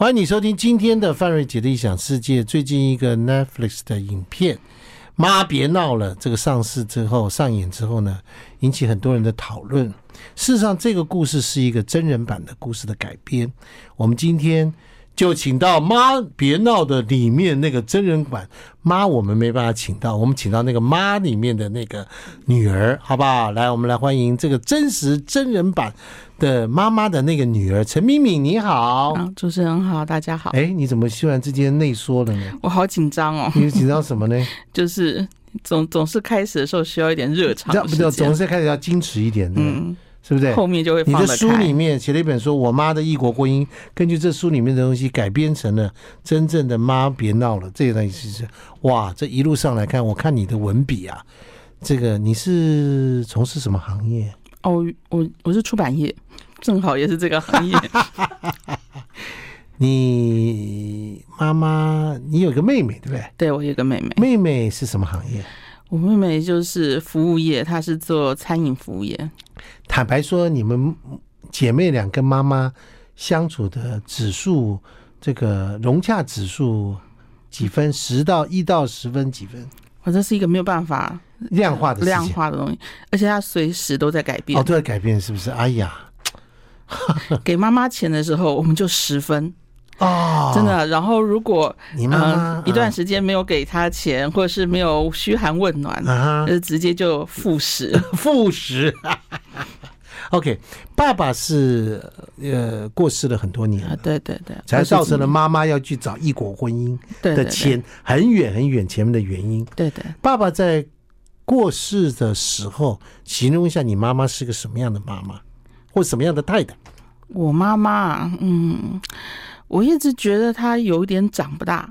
欢迎你收听今天的范瑞杰的异想世界。最近一个 Netflix 的影片《妈别闹了》这个上市之后上演之后呢，引起很多人的讨论。事实上，这个故事是一个真人版的故事的改编。我们今天。就请到妈别闹的里面那个真人版妈，我们没办法请到，我们请到那个妈里面的那个女儿，好不好？来，我们来欢迎这个真实真人版的妈妈的那个女儿陈敏敏，你好。啊，主持人好，大家好。哎，你怎么突然之间内缩了呢？我好紧张哦。你紧张什么呢？就是总总是开始的时候需要一点热场，不对，总是开始要矜持一点，嗯。对不是？后面就会。你的书里面写了一本说《我妈的异国婚姻》，根据这书里面的东西改编成了真正的妈别闹了。这个东西是哇，这一路上来看，我看你的文笔啊，这个你是从事什么行业？哦，我我是出版业，正好也是这个行业。你妈妈，你有个妹妹对不对？对，我有个妹妹。妹妹是什么行业？我妹妹就是服务业，她是做餐饮服务业。坦白说，你们姐妹俩跟妈妈相处的指数，这个融洽指数几分？十到一到十分几分？我这是一个没有办法量化的量化的东西，而且它随时都在改变。哦，都在改变，是不是？哎呀，给妈妈钱的时候，我们就十分。哦，真的。然后如果你妈一段时间没有给他钱，嗯、或者是没有嘘寒问暖，啊、就直接就复食，复食。OK，爸爸是呃过世了很多年了，对对对，才造成了妈妈要去找异国婚姻的前很远很远前面的原因。对对，爸爸在过世的时候，形容一下你妈妈是个什么样的妈妈，或什么样的太太？我妈妈，嗯。我一直觉得他有点长不大，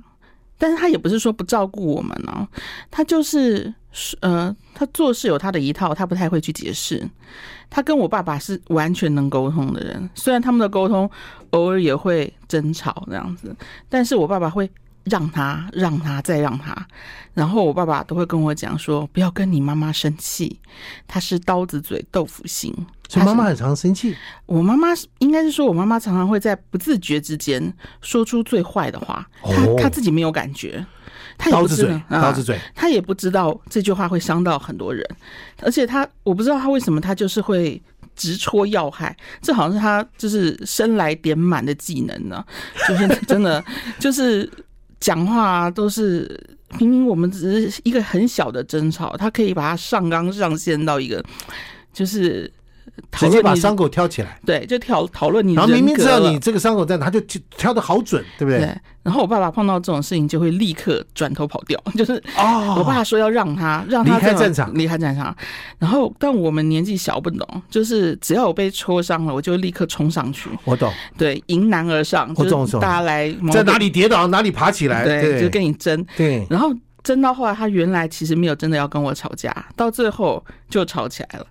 但是他也不是说不照顾我们呢，他就是呃，他做事有他的一套，他不太会去解释。他跟我爸爸是完全能沟通的人，虽然他们的沟通偶尔也会争吵这样子，但是我爸爸会让他让他再让他，然后我爸爸都会跟我讲说，不要跟你妈妈生气，她是刀子嘴豆腐心。所以妈妈很常生气。我妈妈应该是说，我妈妈常常会在不自觉之间说出最坏的话。她她自己没有感觉，她也不知道，刀子嘴，她也不知道这句话会伤到很多人。而且她，我不知道她为什么，她就是会直戳要害。这好像是她就是生来点满的技能呢。就是真的，就是讲话都是明明我们只是一个很小的争吵，他可以把它上纲上线到一个就是。直接把伤口挑起来，对，就挑讨论你。然后明明知道你这个伤口在哪，他就挑的好准，对不对？对。然后我爸爸碰到这种事情，就会立刻转头跑掉，就是哦，我爸说要让他让他离开战场，离开战场。然后，但我们年纪小不懂，就是只要我被戳伤了，我就立刻冲上去。我懂，对，迎难而上，我懂，大家来在哪里跌倒哪里爬起来，对，就跟你争。对，然后。争到后来，他原来其实没有真的要跟我吵架，到最后就吵起来了。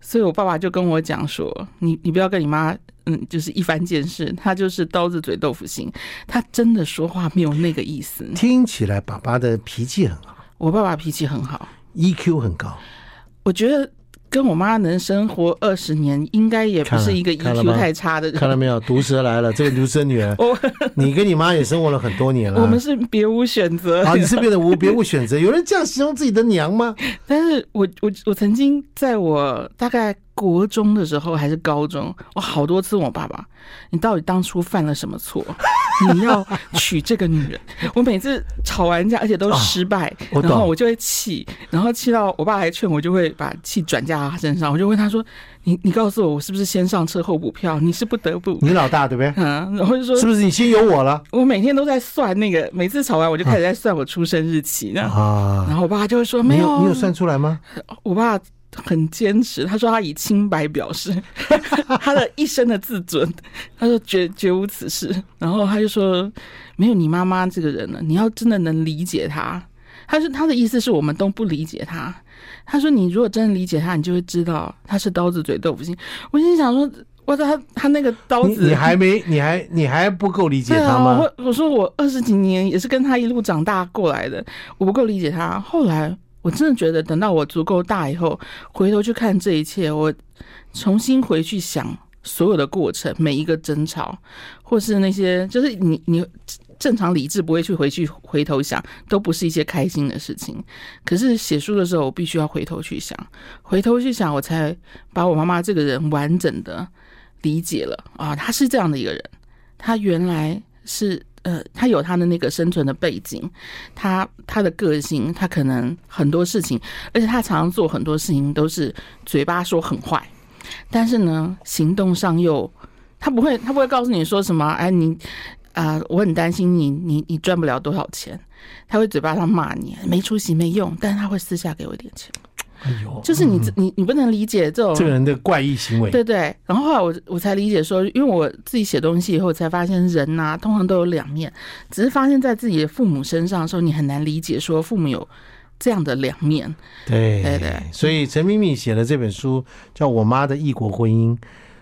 所以我爸爸就跟我讲说：“你你不要跟你妈，嗯，就是一番见识。他就是刀子嘴豆腐心，他真的说话没有那个意思。”听起来爸爸的脾气很好，我爸爸脾气很好，EQ 很高。我觉得。跟我妈能生活二十年，应该也不是一个 EQ 太差的人。看到没有，毒蛇来了，这个独生女儿。你跟你妈也生活了很多年了。我们是别无选择。啊，你是变得无别无选择。有人这样形容自己的娘吗？但是我我我曾经在我大概。国中的时候还是高中，我好多次问我爸爸：“你到底当初犯了什么错？你要娶这个女人？” 我每次吵完架，而且都失败，哦、然后我就会气，然后气到我爸还劝我，就会把气转嫁到他身上。我就问他说：“你你告诉我，我是不是先上车后补票？你是不得不？你老大对不对？嗯，然后就说是不是你先有我了？我每天都在算那个，每次吵完我就开始在算我出生日期啊。然后我爸就会说：“没有，你有算出来吗？”我爸。很坚持，他说他以清白表示 他的一生的自尊，他说绝绝无此事。然后他就说没有你妈妈这个人了，你要真的能理解他。他说他的意思是我们都不理解他。他说你如果真的理解他，你就会知道他是刀子嘴豆腐心。我心想说，我操，他他那个刀子你，你还没你还你还不够理解他吗？啊、我我说我二十几年也是跟他一路长大过来的，我不够理解他。后来。我真的觉得，等到我足够大以后，回头去看这一切，我重新回去想所有的过程，每一个争吵，或是那些，就是你你正常理智不会去回去回头想，都不是一些开心的事情。可是写书的时候，我必须要回头去想，回头去想，我才把我妈妈这个人完整的理解了啊，她是这样的一个人，她原来是。呃，他有他的那个生存的背景，他他的个性，他可能很多事情，而且他常常做很多事情都是嘴巴说很坏，但是呢，行动上又他不会，他不会告诉你说什么，哎，你啊、我很担心你，你你赚不了多少钱，他会嘴巴上骂你没出息没用，但是他会私下给我一点钱。哎呦，就是你你你不能理解这种这个人的怪异行为，对对。然后后来我我才理解说，因为我自己写东西以后，才发现人呐、啊，通常都有两面，只是发现在自己的父母身上的时候，你很难理解说父母有这样的两面。对对对。所以陈敏敏写了这本书，叫《我妈的异国婚姻》，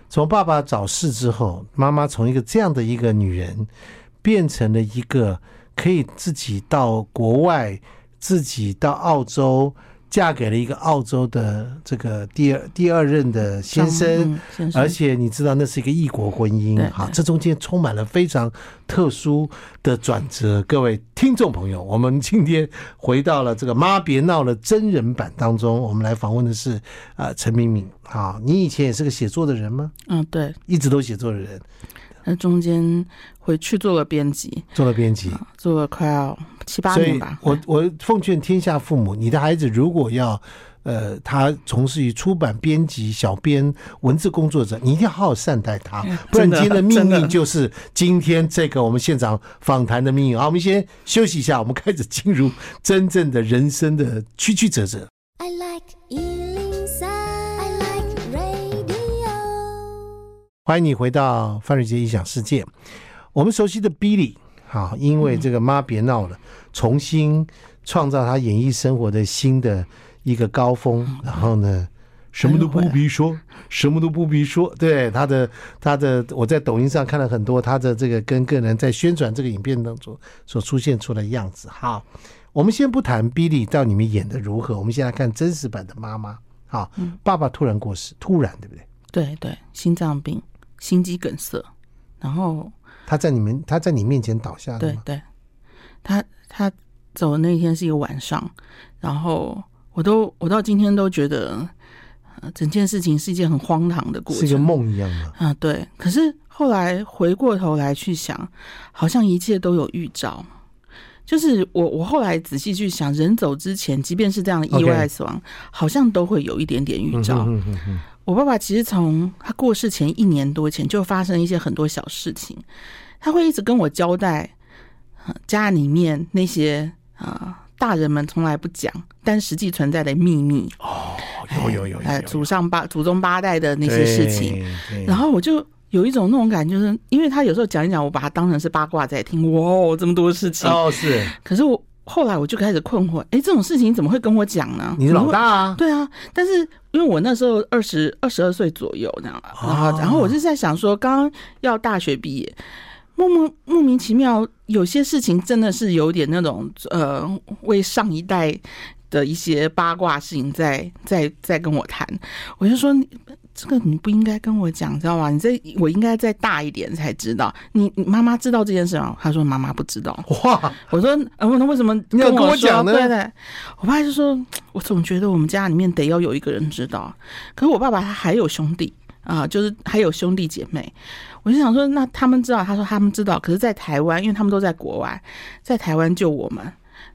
从爸爸早逝之后，妈妈从一个这样的一个女人，变成了一个可以自己到国外，自己到澳洲。嫁给了一个澳洲的这个第二第二任的先生，而且你知道那是一个异国婚姻，好，这中间充满了非常特殊的转折。各位听众朋友，我们今天回到了这个《妈别闹了》真人版当中，我们来访问的是啊陈明敏。啊，你以前也是个写作的人吗？嗯，对，一直都写作的人。那中间回去做了编辑，做了编辑，做了快要七八年吧。我我奉劝天下父母，你的孩子如果要，呃，他从事于出版编辑、小编、文字工作者，你一定要好好善待他，不然今天的命运就是今天这个我们现场访谈的命运。好，我们先休息一下，我们开始进入真正的人生的曲曲折折。I like 欢迎你回到范瑞杰异想世界。我们熟悉的 Billy，好，因为这个妈别闹了，重新创造他演艺生活的新的一个高峰。然后呢，什么都不必说，什么都不必说。对他的他的，我在抖音上看了很多他的这个跟个人在宣传这个影片当中所出现出来的样子。好，我们先不谈 Billy 到里面演的如何，我们先来看真实版的妈妈。好，爸爸突然过世，突然，对不对？对对，心脏病。心肌梗塞，然后他在你们他在你面前倒下的对对，他他走的那一天是一个晚上，然后我都我到今天都觉得，呃，整件事情是一件很荒唐的过程，是一个梦一样的啊。对，可是后来回过头来去想，好像一切都有预兆。就是我我后来仔细去想，人走之前，即便是这样的意外死亡.好像都会有一点点预兆。嗯哼哼哼我爸爸其实从他过世前一年多前就发生一些很多小事情，他会一直跟我交代，家里面那些啊大人们从来不讲但实际存在的秘密哦，有有有有，祖上八祖宗八代的那些事情，然后我就有一种那种感觉，就是因为他有时候讲一讲，我把他当成是八卦在听，哇，这么多事情哦，是，可是我。后来我就开始困惑，哎，这种事情怎么会跟我讲呢？你是老大啊？对啊，但是因为我那时候二十二十二岁左右，这样，然后然后我就在想说，刚刚要大学毕业，莫莫莫名其妙，有些事情真的是有点那种呃，为上一代的一些八卦事情在在在跟我谈，我就说。这个你不应该跟我讲，知道吗？你这我应该再大一点才知道。你你妈妈知道这件事吗？他说妈妈不知道。哇！我说，呃，那为什么你要跟我讲呢？对对，我爸就说，我总觉得我们家里面得要有一个人知道。可是我爸爸他还有兄弟啊，就是还有兄弟姐妹。我就想说，那他们知道？他说他们知道。可是，在台湾，因为他们都在国外，在台湾救我们。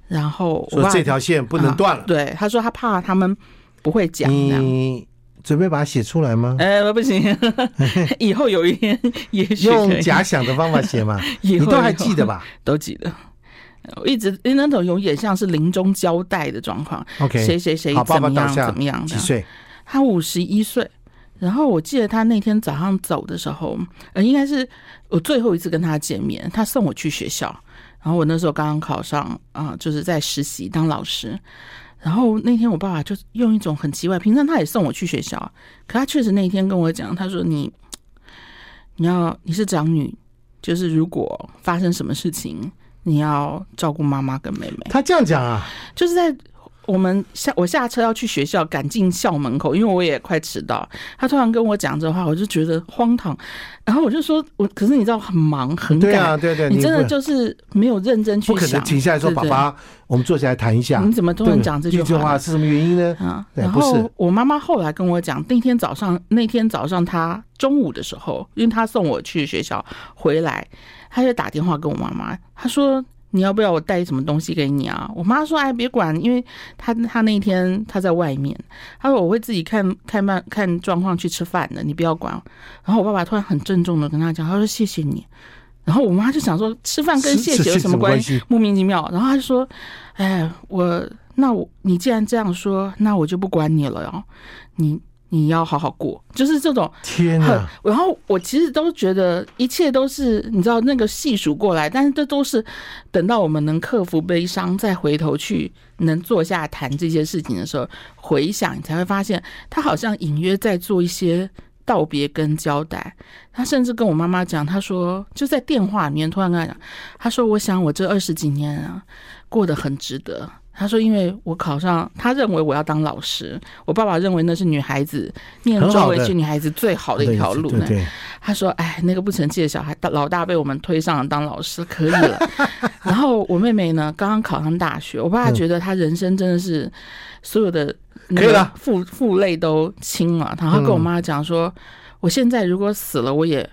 然后说这条线不能断了。啊，对，他说他怕他们不会讲。你准备把它写出来吗？哎、欸，不行，以后有一天也许用假想的方法写嘛。你都还记得吧？都记得。我一直那种有点像是临终交代的状况。OK，谁谁谁怎么样爸爸怎么样？几岁？他五十一岁。然后我记得他那天早上走的时候，呃，应该是我最后一次跟他见面。他送我去学校，然后我那时候刚刚考上啊、呃，就是在实习当老师。然后那天我爸爸就用一种很奇怪，平常他也送我去学校，可他确实那一天跟我讲，他说你你要你是长女，就是如果发生什么事情，你要照顾妈妈跟妹妹。他这样讲啊？就是在我们下我下车要去学校，赶进校门口，因为我也快迟到。他突然跟我讲这话，我就觉得荒唐。然后我就说，我可是你知道很忙很赶，对啊，对对，你真的就是没有认真去想，不可能停下来说，爸爸，我们坐下来谈一下。你怎么突然讲这句话？是什么原因呢？啊，然后我妈妈后来跟我讲，那天早上，那天早上她中午的时候，因为她送我去学校回来，她就打电话跟我妈妈，她说。你要不要我带什么东西给你啊？我妈说：“哎，别管，因为她她那天她在外面，她说我会自己看看慢看状况去吃饭的，你不要管。”然后我爸爸突然很郑重的跟她讲：“他说谢谢你。”然后我妈就想说：“吃饭跟谢谢有什么关系？”莫名其妙。然后她就说：“哎，我那我你既然这样说，那我就不管你了哟，你。”你要好好过，就是这种天啊！然后我其实都觉得一切都是你知道那个细数过来，但是这都是等到我们能克服悲伤，再回头去能坐下谈这些事情的时候，回想你才会发现，他好像隐约在做一些道别跟交代。他甚至跟我妈妈讲，他说就在电话里面突然跟他讲，他说：“我想我这二十几年啊，过得很值得。”他说：“因为我考上，他认为我要当老师。我爸爸认为那是女孩子念中文系女孩子最好的一条路呢。”他说：“哎，那个不成器的小孩，老大被我们推上了当老师，可以了。”然后我妹妹呢，刚刚考上大学。我爸爸觉得他人生真的是所有的那个负负累都轻了。然后跟我妈讲说：“我现在如果死了，我也。”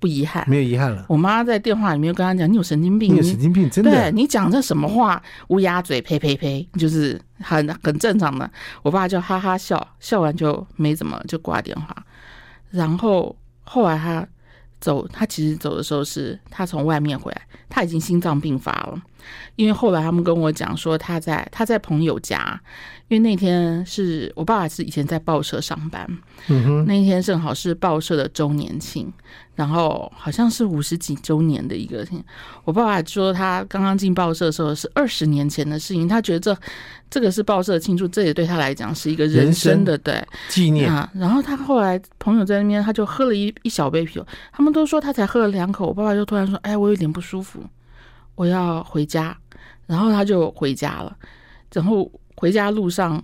不遗憾，没有遗憾了。我妈在电话里面跟他讲：“你有神经病，你有神经病，真的。对你讲这什么话？乌鸦嘴，呸呸呸，就是很很正常的。”我爸就哈哈笑笑完就没怎么就挂电话。然后后来他走，他其实走的时候是他从外面回来，他已经心脏病发了。因为后来他们跟我讲说他在他在朋友家。因为那天是我爸爸是以前在报社上班，嗯哼，那天正好是报社的周年庆，然后好像是五十几周年的一个。我爸爸说他刚刚进报社的时候是二十年前的事情，他觉得这这个是报社的庆祝，这也对他来讲是一个人生的对纪念啊。然后他后来朋友在那边，他就喝了一一小杯啤酒，他们都说他才喝了两口，我爸爸就突然说：“哎，我有点不舒服，我要回家。”然后他就回家了，然后。回家路上，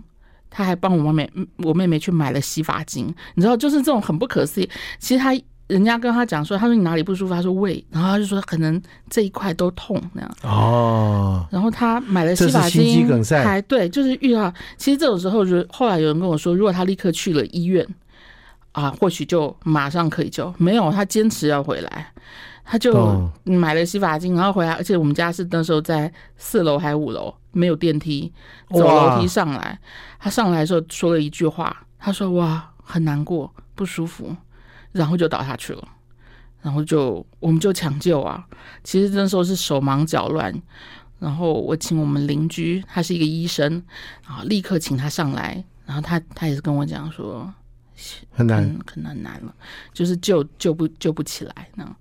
他还帮我妹妹，我妹妹去买了洗发精。你知道，就是这种很不可思议。其实他人家跟他讲说，他说你哪里不舒服？他说胃，然后他就说可能这一块都痛那样。哦。然后他买了洗发精，心肌梗塞。还对，就是遇到。其实这种时候，就后来有人跟我说，如果他立刻去了医院，啊，或许就马上可以救。没有，他坚持要回来。他就买了洗发精，然后回来，而且我们家是那时候在四楼还是五楼，没有电梯，走楼梯上来。他上来的时候说了一句话，他说：“哇，很难过，不舒服。”然后就倒下去了，然后就我们就抢救啊。其实那时候是手忙脚乱，然后我请我们邻居，他是一个医生，啊，立刻请他上来，然后他他也是跟我讲说，很难，很难难了，就是救救不救不起来那。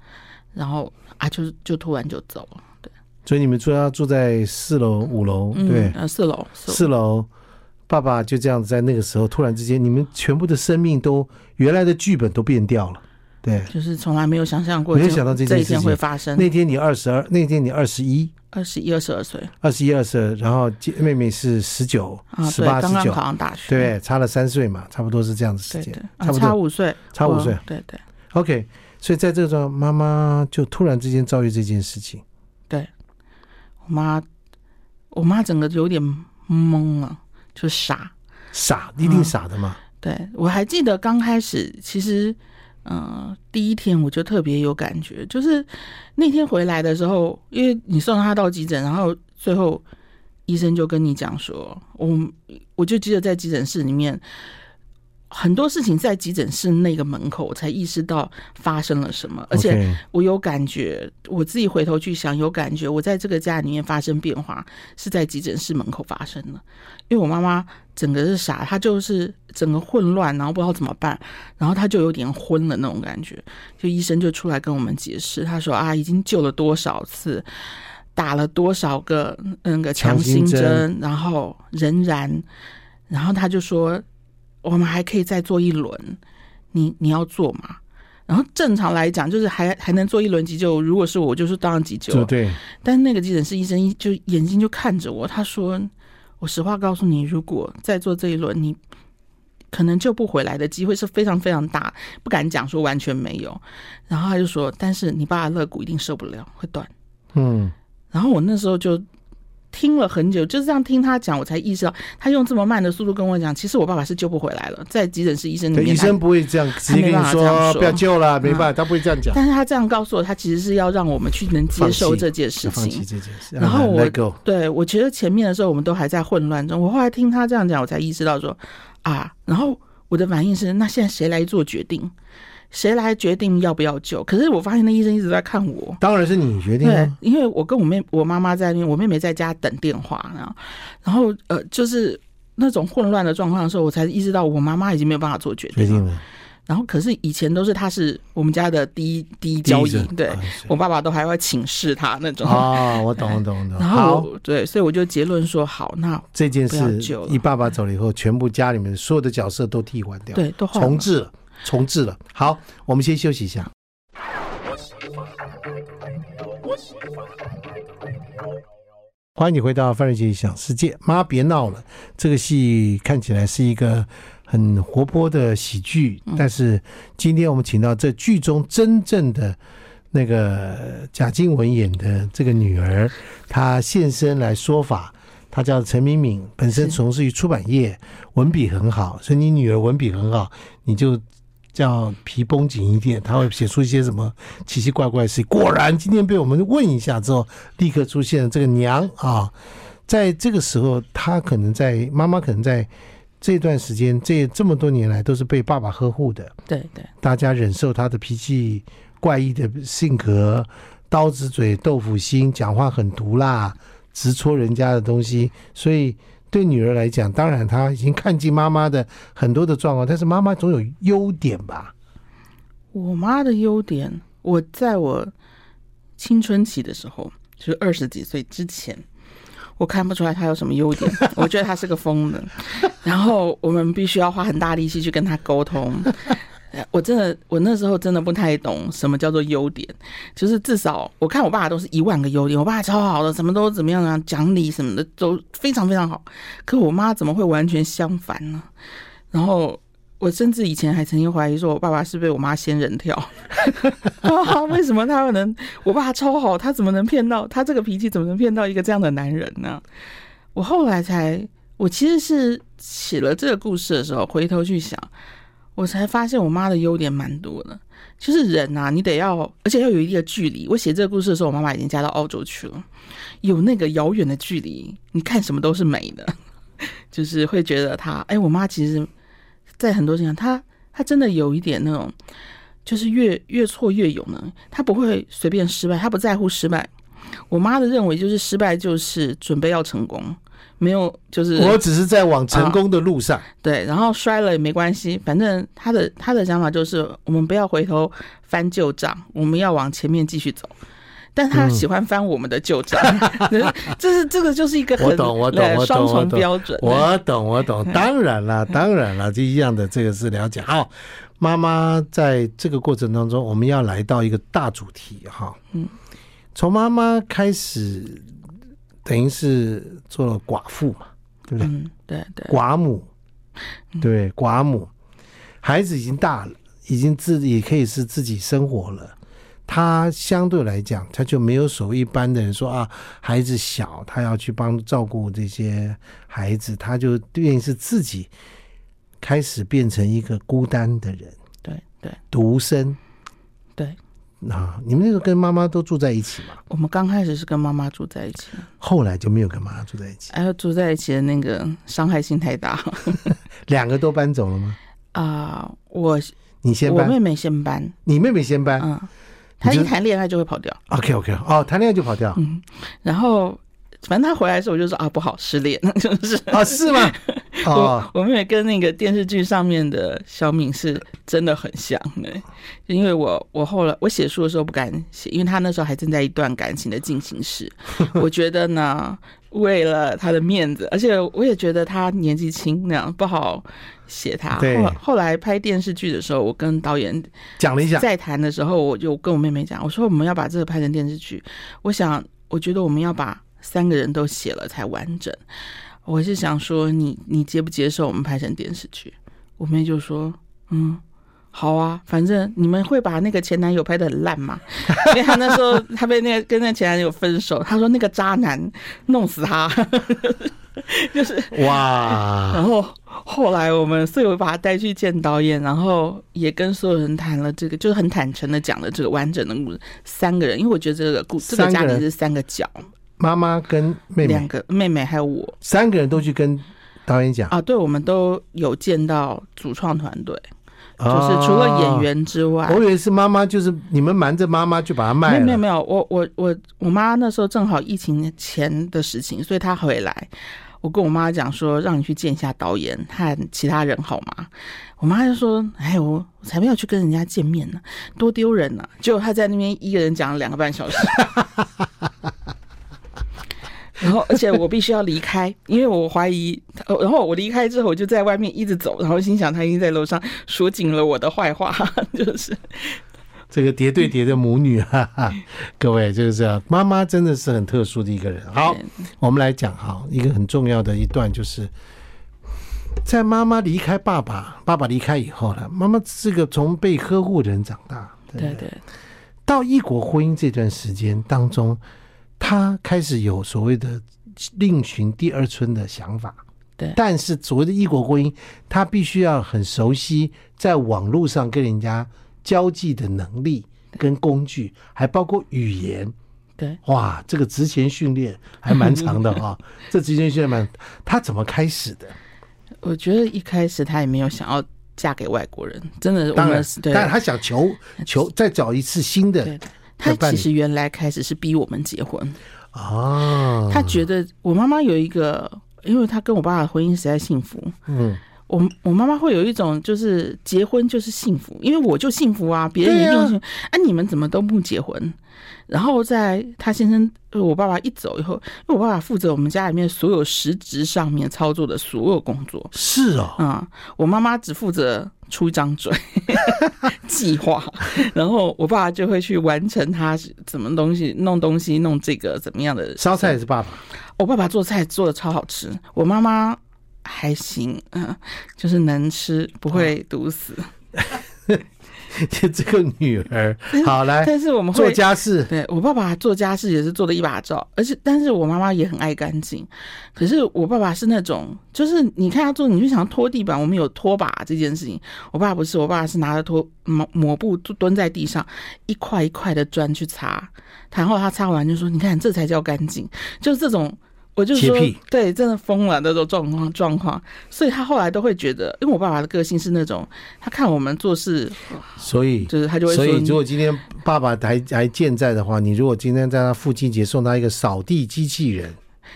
然后啊，就就突然就走了，对。所以你们说要住在四楼、五楼，对，呃，四楼，四楼。爸爸就这样子在那个时候，突然之间，你们全部的生命都原来的剧本都变掉了，对。就是从来没有想象过，没有想到这件事情会发生。那天你二十二，那天你二十一，二十一、二十二岁，二十一、二十二，然后妹妹是十九、十八、十九，刚刚考上大学，对，差了三岁嘛，差不多是这样子时间，差不多差五岁，差五岁，对对。OK。所以在这个时候，妈妈就突然之间遭遇这件事情。对，我妈，我妈整个有点懵了，就傻，傻，一定傻的嘛。嗯、对，我还记得刚开始，其实，嗯、呃，第一天我就特别有感觉，就是那天回来的时候，因为你送她到急诊，然后最后医生就跟你讲说，我我就记得在急诊室里面。很多事情在急诊室那个门口，我才意识到发生了什么，而且我有感觉，我自己回头去想，有感觉，我在这个家里面发生变化是在急诊室门口发生的。因为我妈妈整个是傻，她就是整个混乱，然后不知道怎么办，然后她就有点昏了那种感觉。就医生就出来跟我们解释，他说啊，已经救了多少次，打了多少个那个强心针，然后仍然，然后他就说。我们还可以再做一轮，你你要做吗？然后正常来讲，就是还还能做一轮急救。如果是我，就是当然急救。对。但是那个急诊室医生就眼睛就看着我，他说：“我实话告诉你，如果再做这一轮，你可能救不回来的机会是非常非常大，不敢讲说完全没有。然后他就说，但是你爸的肋骨一定受不了，会断。嗯，然后我那时候就。听了很久，就是这样听他讲，我才意识到他用这么慢的速度跟我讲，其实我爸爸是救不回来了。在急诊室医生里面，医生不会这样直接跟你说不要救了，没办法，他不会这样讲。但是他这样告诉我，他其实是要让我们去能接受这件事情。然后我对我觉得前面的时候我们都还在混乱中，我后来听他这样讲，我才意识到说啊，然后我的反应是，那现在谁来做决定？谁来决定要不要救？可是我发现那医生一直在看我。当然是你决定。对，因为我跟我妹、我妈妈在那边，我妹妹在家等电话，然后，然后呃，就是那种混乱的状况的时候，我才意识到我妈妈已经没有办法做决定。决定了。然后，可是以前都是他是我们家的第一第一交易，对、啊、我爸爸都还会请示他那种。哦，我懂，我懂，我懂。然后，对，所以我就结论说，好，那这件事，你爸爸走了以后，全部家里面所有的角色都替换掉，对，都重置了。重置了。好，我们先休息一下。欢迎你回到范瑞杰想世界。妈，别闹了。这个戏看起来是一个很活泼的喜剧，但是今天我们请到这剧中真正的那个贾静雯演的这个女儿，她现身来说法。她叫陈敏敏，本身从事于出版业，文笔很好，所以你女儿文笔很好，你就。叫皮绷紧一点，他会写出一些什么奇奇怪怪的事。果然，今天被我们问一下之后，立刻出现了这个娘啊！在这个时候，他可能在妈妈可能在这段时间这这么多年来都是被爸爸呵护的。对对，大家忍受他的脾气怪异的性格，刀子嘴豆腐心，讲话很毒辣，直戳人家的东西，所以。对女儿来讲，当然她已经看尽妈妈的很多的状况，但是妈妈总有优点吧？我妈的优点，我在我青春期的时候，就是二十几岁之前，我看不出来她有什么优点。我觉得她是个疯子，然后我们必须要花很大力气去跟她沟通。我真的，我那时候真的不太懂什么叫做优点，就是至少我看我爸都是一万个优点，我爸超好的，什么都怎么样啊，讲理什么的都非常非常好。可我妈怎么会完全相反呢？然后我甚至以前还曾经怀疑说，我爸爸是被我妈仙人跳？为什么他能？我爸超好，他怎么能骗到他这个脾气？怎么能骗到一个这样的男人呢？我后来才，我其实是写了这个故事的时候，回头去想。我才发现我妈的优点蛮多的，就是人呐、啊，你得要，而且要有一定的距离。我写这个故事的时候，我妈妈已经嫁到澳洲去了，有那个遥远的距离，你看什么都是美的，就是会觉得她，哎，我妈其实，在很多情况，她她真的有一点那种，就是越越挫越勇呢，她不会随便失败，她不在乎失败。我妈的认为就是失败就是准备要成功。没有，就是我只是在往成功的路上。哦，对，然后摔了也没关系，反正他的他的想法就是，我们不要回头翻旧账，我们要往前面继续走。但他喜欢翻我们的旧账，嗯、这是这个就是一个很我懂我懂我懂双重标准。我懂我懂，当然了当然了，这一样的这个是了解。好，妈妈在这个过程当中，我们要来到一个大主题哈。嗯，从妈妈开始。等于是做了寡妇嘛，对不对？嗯，对对。寡母，对寡母，孩子已经大了，已经自己也可以是自己生活了。他相对来讲，他就没有所谓一般的人说啊，孩子小，他要去帮照顾这些孩子，他就愿意是自己开始变成一个孤单的人，对对，独生，对。啊，你们那时候跟妈妈都住在一起吗？我们刚开始是跟妈妈住在一起，后来就没有跟妈妈住在一起。哎，住在一起的那个伤害性太大，两个都搬走了吗？啊、呃，我你先搬，我妹妹先搬，你妹妹先搬，嗯，她一谈恋爱就会跑掉。OK OK，哦，谈恋爱就跑掉，嗯，然后。反正他回来的时候，我就说啊，不好，失恋，就是啊，是吗？我我妹妹跟那个电视剧上面的小敏是真的很像的，因为我我后来我写书的时候不敢写，因为他那时候还正在一段感情的进行时，我觉得呢，为了他的面子，而且我也觉得他年纪轻那样不好写他。后来后来拍电视剧的时候，我跟导演讲了一下，在谈的时候，我就跟我妹妹讲，我说我们要把这个拍成电视剧，我想我觉得我们要把。三个人都写了才完整。我是想说你，你你接不接受我们拍成电视剧？我妹就说，嗯。好啊，反正你们会把那个前男友拍的很烂嘛？因为他那时候他被那个跟那前男友分手，他说那个渣男弄死他，就是哇。然后后来我们，所以我把他带去见导演，然后也跟所有人谈了这个，就是很坦诚的讲了这个完整的故事。三个人，因为我觉得这个故这个家庭是三个角，妈妈跟妹妹两个妹妹还有我，三个人都去跟导演讲啊。对，我们都有见到主创团队。就是除了演员之外，我以为是妈妈，就是你们瞒着妈妈去把它卖了。没有没有，我我我我妈那时候正好疫情前的事情，所以她回来，我跟我妈讲说，让你去见一下导演和其他人好吗？我妈就说，哎，我我才不要去跟人家见面呢，多丢人呢。结果她在那边一个人讲了两个半小时。然后，而且我必须要离开，因为我怀疑。然后我离开之后，我就在外面一直走，然后心想他已经在楼上说尽了我的坏话，就是这个叠对叠的母女，哈哈。各位就是这样，妈妈真的是很特殊的一个人。好，我们来讲哈，一个很重要的一段，就是在妈妈离开爸爸，爸爸离开以后呢，妈妈是个从被呵护的人长大，对对，对，到异国婚姻这段时间当中。他开始有所谓的另寻第二春的想法，对。但是所谓的异国婚姻，他必须要很熟悉在网络上跟人家交际的能力跟工具，还包括语言。对，哇，这个职前训练还蛮长的哈、哦。这职前训练蛮，他怎么开始的？我觉得一开始他也没有想要嫁给外国人，真的。当然，但他想求求 再找一次新的。他其实原来开始是逼我们结婚啊，他觉得我妈妈有一个，因为他跟我爸爸的婚姻实在幸福。嗯，我我妈妈会有一种就是结婚就是幸福，因为我就幸福啊，别人一定幸福。哎，你们怎么都不结婚？然后在他先生，我爸爸一走以后，因为我爸爸负责我们家里面所有实质上面操作的所有工作。是哦，嗯，我妈妈只负责出一张嘴，计划，然后我爸爸就会去完成他什么东西，弄东西，弄这个怎么样的。烧菜也是爸爸，我爸爸做菜做的超好吃，我妈妈还行，嗯，就是能吃，不会毒死。这个女儿好来，但是我们会做家事。对，我爸爸做家事也是做的一把照，而且但是我妈妈也很爱干净。可是我爸爸是那种，就是你看他做，你就想拖地板，我们有拖把这件事情。我爸爸不是，我爸爸是拿着拖抹抹布蹲在地上，一块一块的砖去擦，然后他擦完就说：“你看，这才叫干净。”就是这种。我就说，对，真的疯了那种状况状况，所以他后来都会觉得，因为我爸爸的个性是那种，他看我们做事，所以就是他就会说，所以如果今天爸爸还还健在的话，你如果今天在他父亲节送他一个扫地机器人，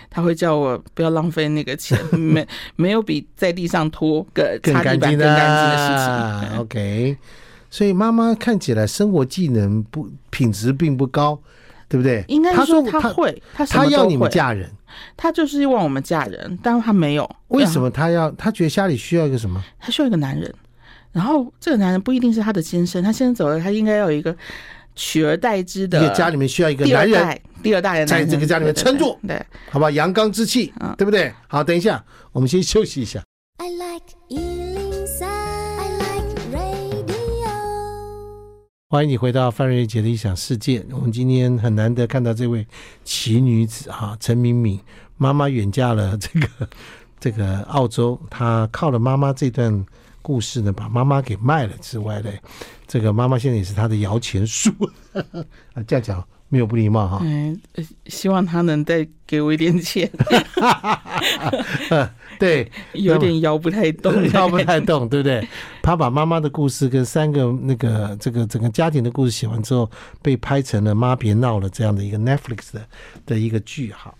他会叫我不要浪费那个钱，没没有比在地上拖个擦地板更干净的事情。OK，所以妈妈看起来生活技能不品质并不高，对不对？应该说他会，他他要你们嫁人。他就是希望我们嫁人，但是他没有。为什么他要？他觉得家里需要一个什么？他需要一个男人。然后这个男人不一定是他的先生，他先生走了，他应该要有一个取而代之的。一个家里面需要一个男人，第二代人在这个家里面撑住，对，对，对，好吧，阳刚之气，嗯，对不对？好，等一下，我们先休息一下。I like 欢迎你回到范瑞杰的异想世界。我们今天很难得看到这位奇女子哈，陈敏敏妈妈远嫁了这个 这个澳洲，她靠了妈妈这段故事呢，把妈妈给卖了之外呢，这个妈妈现在也是她的摇钱树 啊，这样讲。没有不礼貌哈，嗯，希望他能再给我一点钱。对，有点摇不太动，摇不太动，对不对？他把妈妈的故事跟三个那个这个整个家庭的故事写完之后，被拍成了《妈别闹了》这样的一个 Netflix 的的一个剧哈。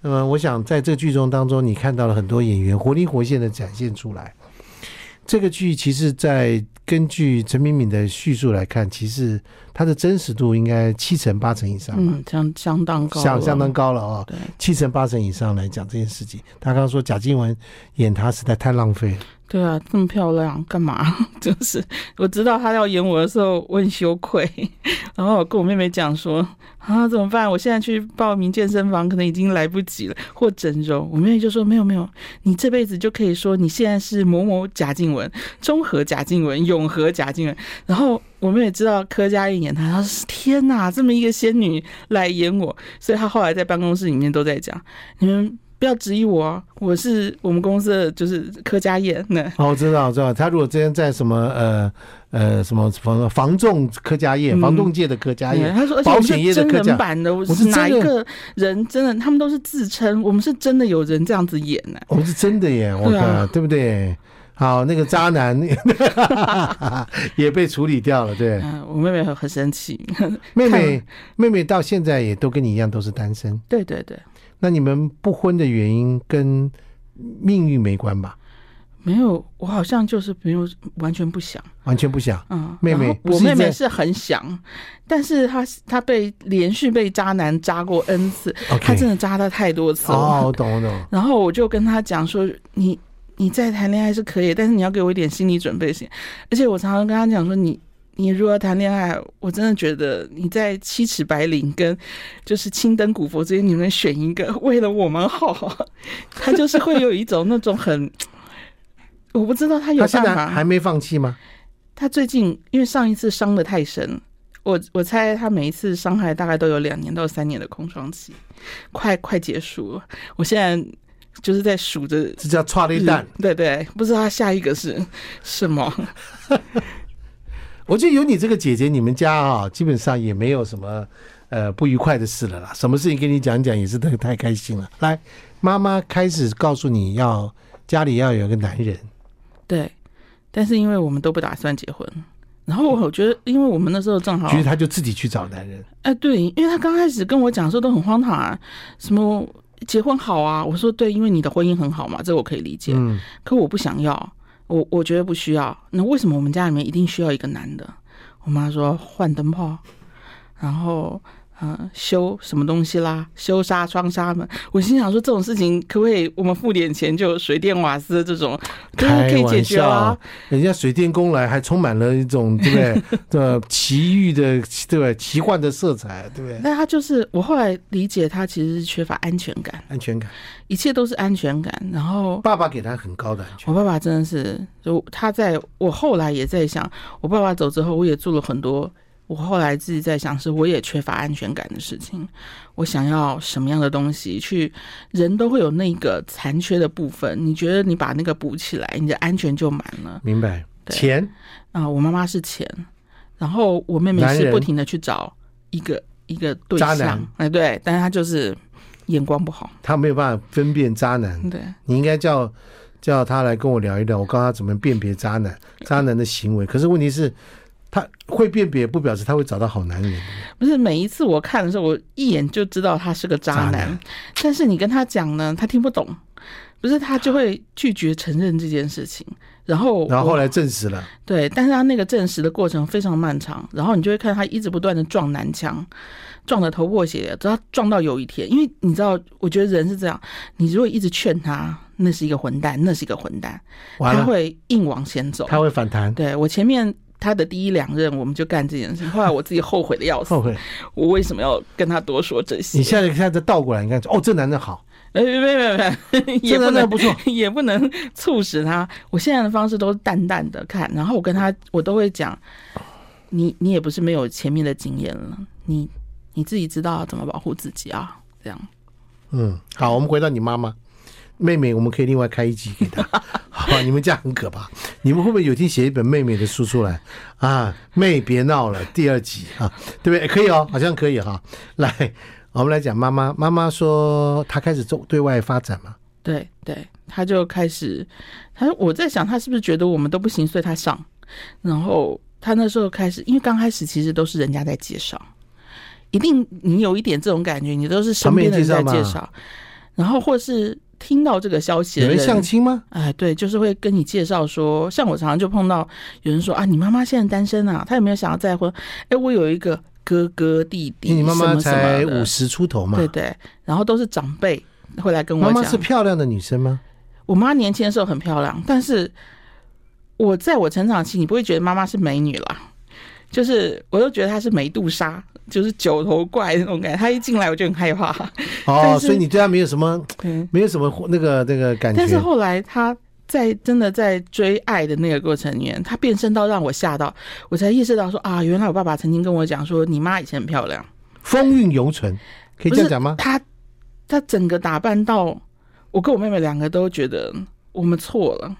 那么，我想在这个剧中当中，你看到了很多演员活灵活现的展现出来。这个剧其实，在根据陈敏敏的叙述来看，其实它的真实度应该七成八成以上，嗯，相相当高，相相当高了哦。对，七成八成以上来讲这件事情，他刚刚说贾静雯演他实在太浪费了。对啊，这么漂亮，干嘛？就是我知道他要演我的时候，我很羞愧。然后我跟我妹妹讲说：“啊，怎么办？我现在去报名健身房，可能已经来不及了，或整容。”我妹妹就说：“没有，没有，你这辈子就可以说你现在是某某贾静雯，中和贾静雯，永和贾静雯。”然后我妹妹知道柯佳嬿演她，她说：“天哪，这么一个仙女来演我。”所以她后来在办公室里面都在讲：“你们。”不要质疑我啊！我是我们公司的，就是柯佳嬿。那哦，我知道，我知道。他如果之前在什么呃呃什么房房仲柯佳嬿，房仲界的柯佳嬿，他说，而且我是真人版的，我是哪一个人？真的，他们都是自称，我们是真的有人这样子演呢。我们是真的耶，我看对不对？好，那个渣男 也被处理掉了，对。我妹妹很很生气，妹妹妹妹到现在也都跟你一样都是单身。对对对。那你们不婚的原因跟命运没关吧？没有，我好像就是没有完全不想，完全不想。嗯，妹妹，我妹妹是很想，但是她她被连续被渣男渣过 N 次，她真的渣她太多次了。哦，我懂我懂。然后我就跟她讲说，你你再谈恋爱是可以，但是你要给我一点心理准备性。而且我常常跟她讲说，你。你如果谈恋爱，我真的觉得你在七尺白绫跟就是青灯古佛之间，你们选一个，为了我们好。他就是会有一种那种很，我不知道他有办法。他现在还没放弃吗？他最近因为上一次伤的太深，我我猜他每一次伤害大概都有两年到三年的空窗期，快快结束了。我现在就是在数着，这叫。对对，不知道他下一个是什么。我觉得有你这个姐姐，你们家啊，基本上也没有什么呃不愉快的事了啦。什么事情跟你讲讲也是太太开心了。来，妈妈开始告诉你要家里要有一个男人，对。但是因为我们都不打算结婚，然后我觉得，因为我们那时候正好，其实他就自己去找男人。哎，对，因为他刚开始跟我讲的时候都很荒唐啊，什么结婚好啊，我说对，因为你的婚姻很好嘛，这我可以理解。嗯，可我不想要。我我觉得不需要。那为什么我们家里面一定需要一个男的？我妈说换灯泡，然后。嗯，修什么东西啦？修纱窗纱门，我心想说这种事情可不可以我们付点钱就水电瓦斯这种，可以解决啊？人家水电工来还充满了一种对不对？的奇遇的对不对？奇幻的色彩对不对？那他就是我后来理解他其实是缺乏安全感，安全感，一切都是安全感。然后爸爸给他很高的安全感，我爸爸真的是就他在我后来也在想，我爸爸走之后，我也做了很多。我后来自己在想，是我也缺乏安全感的事情。我想要什么样的东西？去人都会有那个残缺的部分。你觉得你把那个补起来，你的安全就满了。明白？钱啊、呃，我妈妈是钱，然后我妹妹是不停的去找一个一个对象。哎，对，但是她就是眼光不好，她没有办法分辨渣男。对，你应该叫叫他来跟我聊一聊，我告诉他怎么辨别渣男，渣男的行为。可是问题是。他会辨别，不表示他会找到好男人。不是每一次我看的时候，我一眼就知道他是个渣男。渣男。但是你跟他讲呢，他听不懂。不是他就会拒绝承认这件事情。然后，然后后来证实了。对，但是他那个证实的过程非常漫长。然后你就会看他一直不断的撞南墙，撞得头破血流，直到撞到有一天，因为你知道，我觉得人是这样，你如果一直劝他，那是一个混蛋，那是一个混蛋，他会硬往前走，他会反弹。对，我前面。他的第一两任，我们就干这件事。后来我自己后悔的要死，后悔我为什么要跟他多说这些？你现在现在倒过来，你看，哦，这男的好，哎，没没没没，也不能不错，也不能促使他。我现在的方式都是淡淡的看，然后我跟他，我都会讲，你你也不是没有前面的经验了，你你自己知道怎么保护自己啊，这样。嗯，好，我们回到你妈妈。妹妹，我们可以另外开一集给她，好吧？你们家很可怕，你们会不会有天写一本妹妹的书出来啊？妹别闹了，第二集啊，对不对？可以哦，好像可以哈。来，我们来讲妈妈。妈妈说她开始做对外发展嘛？对对，她就开始，她说我在想，她是不是觉得我们都不行，所以她上。然后她那时候开始，因为刚开始其实都是人家在介绍，一定你有一点这种感觉，你都是身边的人在介绍，然后或是。听到这个消息，有人相亲吗？哎，对，就是会跟你介绍说，像我常常就碰到有人说啊，你妈妈现在单身啊，她有没有想要再婚？哎，我有一个哥哥弟弟，你妈妈才五十出头嘛，对对，然后都是长辈会来跟我讲。妈妈是漂亮的女生吗？我妈年轻的时候很漂亮，但是我在我成长期，你不会觉得妈妈是美女啦，就是我都觉得他是梅杜莎。就是九头怪那种感觉，他一进来我就很害怕。哦，所以你对他没有什么，没有什么那个那个感觉。但是后来他在真的在追爱的那个过程里面，他变身到让我吓到，我才意识到说啊，原来我爸爸曾经跟我讲说，你妈以前很漂亮，风韵犹存，可以这样讲吗？他他整个打扮到我跟我妹妹两个都觉得我们错了。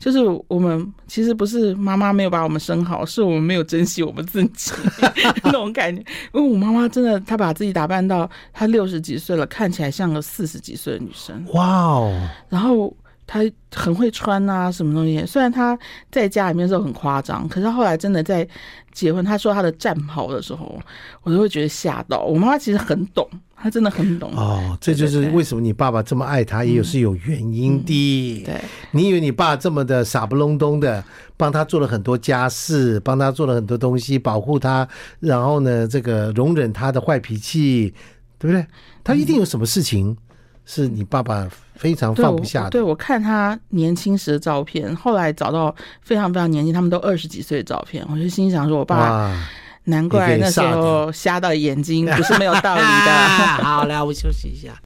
就是我们其实不是妈妈没有把我们生好，是我们没有珍惜我们自己 那种感觉。因为我妈妈真的，她把自己打扮到她六十几岁了，看起来像个四十几岁的女生。哇哦！然后她很会穿啊，什么东西。虽然他在家里面的时候很夸张，可是后来真的在结婚，他说他的战袍的时候，我都会觉得吓到。我妈妈其实很懂。她真的很懂哦，这就是为什么你爸爸这么爱他，也有是有原因的。对，你以为你爸这么的傻不隆咚的，帮他做了很多家事，帮他做了很多东西，保护他，然后呢，这个容忍他的坏脾气，对不对？他一定有什么事情是你爸爸非常放不下的。对，我看他年轻时的照片，后来找到非常非常年轻，他们都二十几岁的照片，我就心想说，我爸爸。难怪那时候瞎到眼睛不是没有道理的。好，来，我休息一下。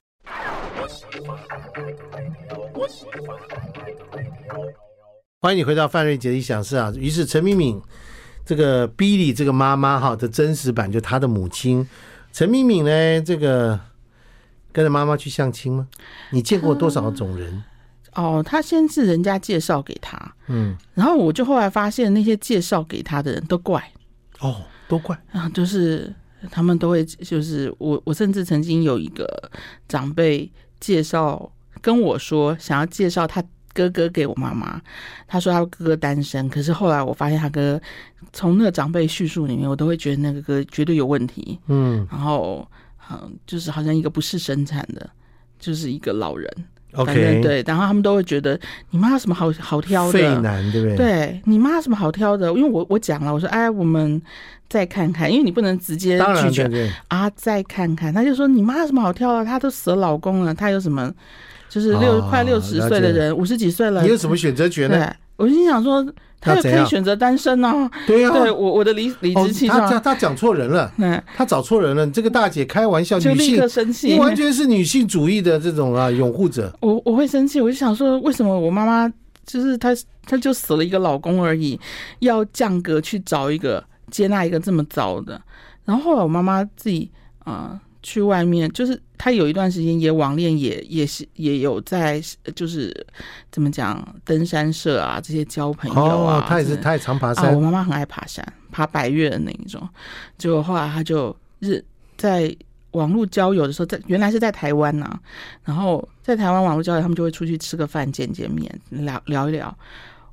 欢迎你回到范瑞杰的异想事啊！于是陈敏敏这个 Billy 这个妈妈哈的真实版，就她的母亲陈敏敏呢，这个跟着妈妈去相亲吗？你见过多少种人？哦，他先是人家介绍给他，嗯，然后我就后来发现那些介绍给他的人都怪哦。都怪啊！就是他们都会，就是我，我甚至曾经有一个长辈介绍跟我说，想要介绍他哥哥给我妈妈。他说他哥哥单身，可是后来我发现他哥从那个长辈叙述里面，我都会觉得那个哥绝对有问题。嗯，然后嗯，就是好像一个不是生产的，就是一个老人。OK，对，然后他们都会觉得你妈有什么好好挑的？对不对？对，你妈有什么好挑的？因为我我讲了，我说哎，我们再看看，因为你不能直接拒绝啊，再看看。他就说你妈有什么好挑的？她都死了老公了，她有什么？就是六、哦、快六十岁的人，五十几岁了，你有什么选择权呢？对，我心想说。他可以选择单身呢、啊？对呀、啊，对我我的理理直气壮、哦。他他讲错人了，他找错人了。你这个大姐开玩笑，就立刻生气。你完全是女性主义的这种啊拥护者。我我会生气，我就想说，为什么我妈妈就是她，她就死了一个老公而已，要降格去找一个接纳一个这么糟的。然后后来我妈妈自己啊。呃去外面，就是他有一段时间也网恋，也也是也有在，就是怎么讲，登山社啊这些交朋友啊。哦、他也是，他也常爬山。啊、我妈妈很爱爬山，爬百岳的那一种。结果后来他就日在网络交友的时候，在原来是在台湾呢、啊，然后在台湾网络交友，他们就会出去吃个饭，见见面，聊聊一聊。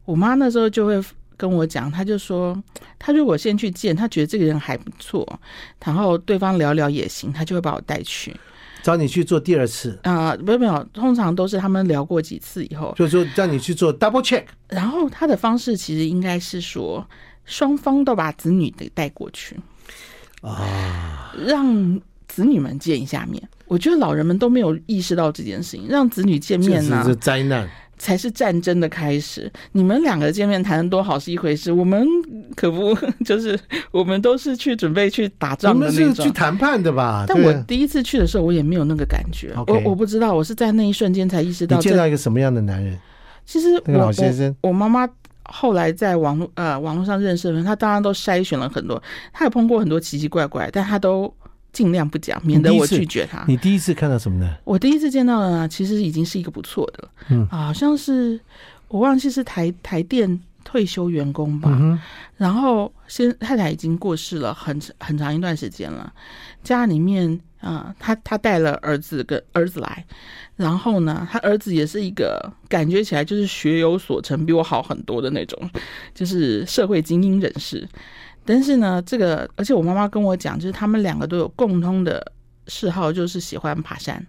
我妈那时候就会。跟我讲，他就说，他如果先去见，他觉得这个人还不错，然后对方聊聊也行，他就会把我带去，找你去做第二次啊、呃？没有没有，通常都是他们聊过几次以后，就说叫你去做 double check。然后他的方式其实应该是说，双方都把子女给带过去啊，让子女们见一下面。我觉得老人们都没有意识到这件事情，让子女见面呢，是灾难。才是战争的开始。你们两个见面谈的多好是一回事，我们可不 就是我们都是去准备去打仗的那种，我们是去谈判的吧？但我第一次去的时候，我也没有那个感觉。我我不知道，我是在那一瞬间才意识到。你见到一个什么样的男人？其实我老先生，我妈妈后来在网络呃网络上认识的人，她当然都筛选了很多，她有碰过很多奇奇怪怪，但她都。尽量不讲，免得我拒绝他。你第一次看到什么呢？我第一次见到的呢，其实已经是一个不错的了。嗯，好像是我忘记是台台电退休员工吧。嗯、然后先太太已经过世了很很长一段时间了，家里面啊、呃，他他带了儿子跟儿子来，然后呢，他儿子也是一个感觉起来就是学有所成，比我好很多的那种，就是社会精英人士。但是呢，这个而且我妈妈跟我讲，就是他们两个都有共通的嗜好，就是喜欢爬山，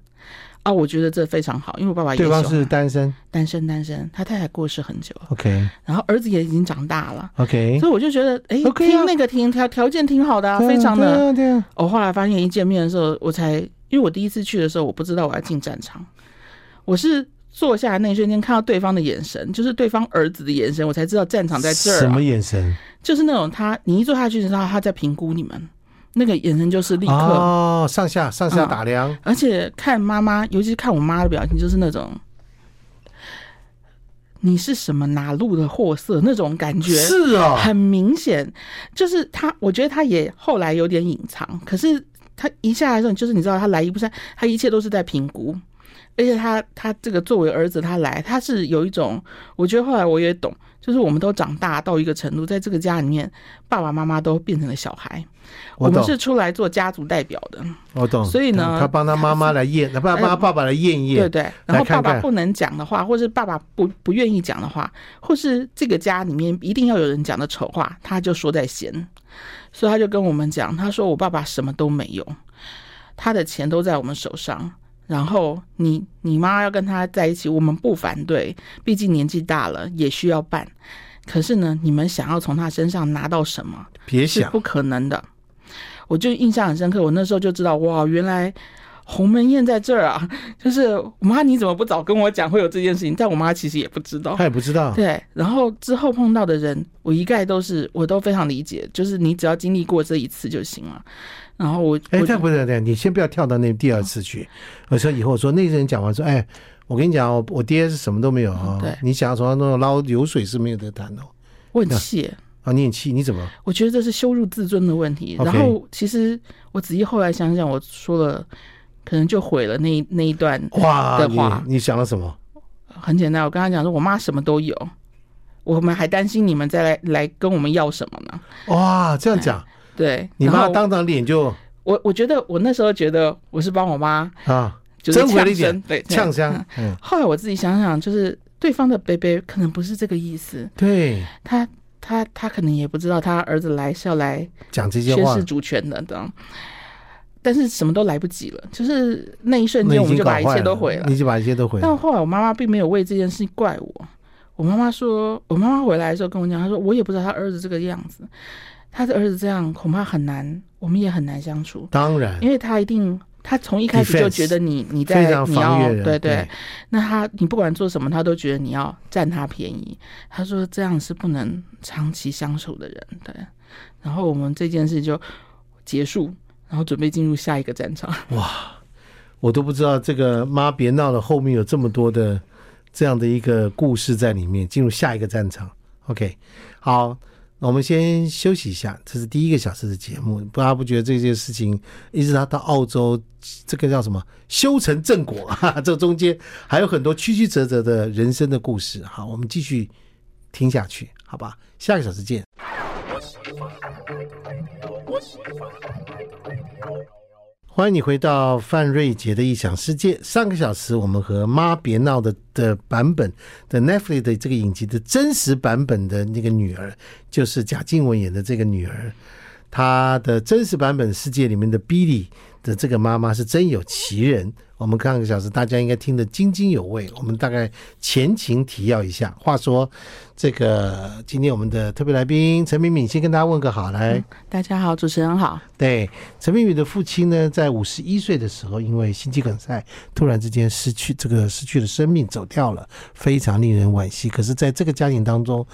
啊，我觉得这非常好，因为我爸爸也对方是单身，单身单身，他太太过世很久，OK，然后儿子也已经长大了，OK，所以我就觉得，哎啊，听那个听条条件挺好的啊，非常的，对啊，对啊。我后来发现一见面的时候，我才，因为我第一次去的时候，我不知道我要进战场，我是坐下来那一瞬间看到对方的眼神，就是对方儿子的眼神，我才知道战场在这儿啊。什么眼神？就是那种他，你一坐下去就知道他在评估你们。那个眼神就是立刻哦，上下上下打量，嗯、而且看妈妈，尤其是看我妈的表情，就是那种你是什么哪路的货色那种感觉，是啊，很明显，就是他，我觉得他也后来有点隐藏，可是他一下来的时候，就是你知道他来一不善，他一切都是在评估，而且他他这个作为儿子，他来他是有一种，我觉得后来我也懂，就是我们都长大到一个程度，在这个家里面，爸爸妈妈都变成了小孩。我，我们是出来做家族代表的，我懂。所以呢，他帮他妈妈来验，他帮他爸爸来验验，对对。然后爸爸不能讲的话，或是爸爸不不愿意讲的话，或是这个家里面一定要有人讲的丑话，他就说在先。所以他就跟我们讲，他说我爸爸什么都没有，他的钱都在我们手上。然后你你妈要跟他在一起，我们不反对，毕竟年纪大了也需要办。可是呢，你们想要从他身上拿到什么，别想，不可能的。我就印象很深刻，我那时候就知道，哇，原来鸿门宴在这儿啊！就是妈，你怎么不早跟我讲会有这件事情？但我妈其实也不知道，她也不知道。对，然后之后碰到的人，我一概都是，我都非常理解，就是你只要经历过这一次就行了。然后我，哎，这不是这样，你先不要跳到那第二次去。我说以后说那些人讲完说，哎，我跟你讲，我我爹是什么都没有啊。对，你想要从他那捞流水是没有得谈的。我很气。啊，你很气？你怎么？我觉得这是羞辱自尊的问题。然后，其实我仔细后来想想，我说了，可能就毁了那那一段哇的话。哇，你，你想了什么？很简单，我跟他讲说，我妈什么都有，我们还担心你们再来来跟我们要什么呢？哇，这样讲，对，你妈当场脸就……我我觉得我那时候觉得我是帮我妈啊，就是争回了一点，对，呛声。嗯，后来我自己想想，就是对方的伯伯可能不是这个意思，对他。他他可能也不知道，他儿子来是要来讲这些话，宣示主权的，等。但是什么都来不及了，就是那一瞬间，我们就把一切都毁了，你就把一切都毁了。但后来我妈妈并没有为这件事情怪我。我妈妈说，我妈妈回来的时候跟我讲，她说我也不知道他儿子这个样子，他的儿子这样恐怕很难，我们也很难相处。当然，因为他一定。他从一开始就觉得你你在你要对对，对，那他你不管做什么，他都觉得你要占他便宜。他说这样是不能长期相处的人，对。然后我们这件事就结束，然后准备进入下一个战场。哇，我都不知道这个妈别闹了，后面有这么多的这样的一个故事在里面。进入下一个战场，OK，好。我们先休息一下，这是第一个小时的节目。大家不觉得这件事情一直到到澳洲，这个叫什么修成正果？哈，这中间还有很多曲曲折折的人生的故事。好，我们继续听下去，好吧？下个小时见。欢迎你回到范瑞杰的异想世界。上个小时我们和妈别闹的的版本的 Netflix 的这个影集的真实版本的那个女儿，就是贾静雯演的这个女儿，她的真实版本世界里面的 Billy 的这个妈妈是真有其人。我们上个小时大家应该听得津津有味。我们大概前情提要一下。话说，这个今天我们的特别来宾陈敏敏先跟大家问个好，来，嗯，大家好，主持人好。对，陈敏敏的父亲呢，在五十一岁的时候，因为心肌梗塞，突然之间失去这个失去了生命，走掉了，非常令人惋惜。可是，在这个家庭当中，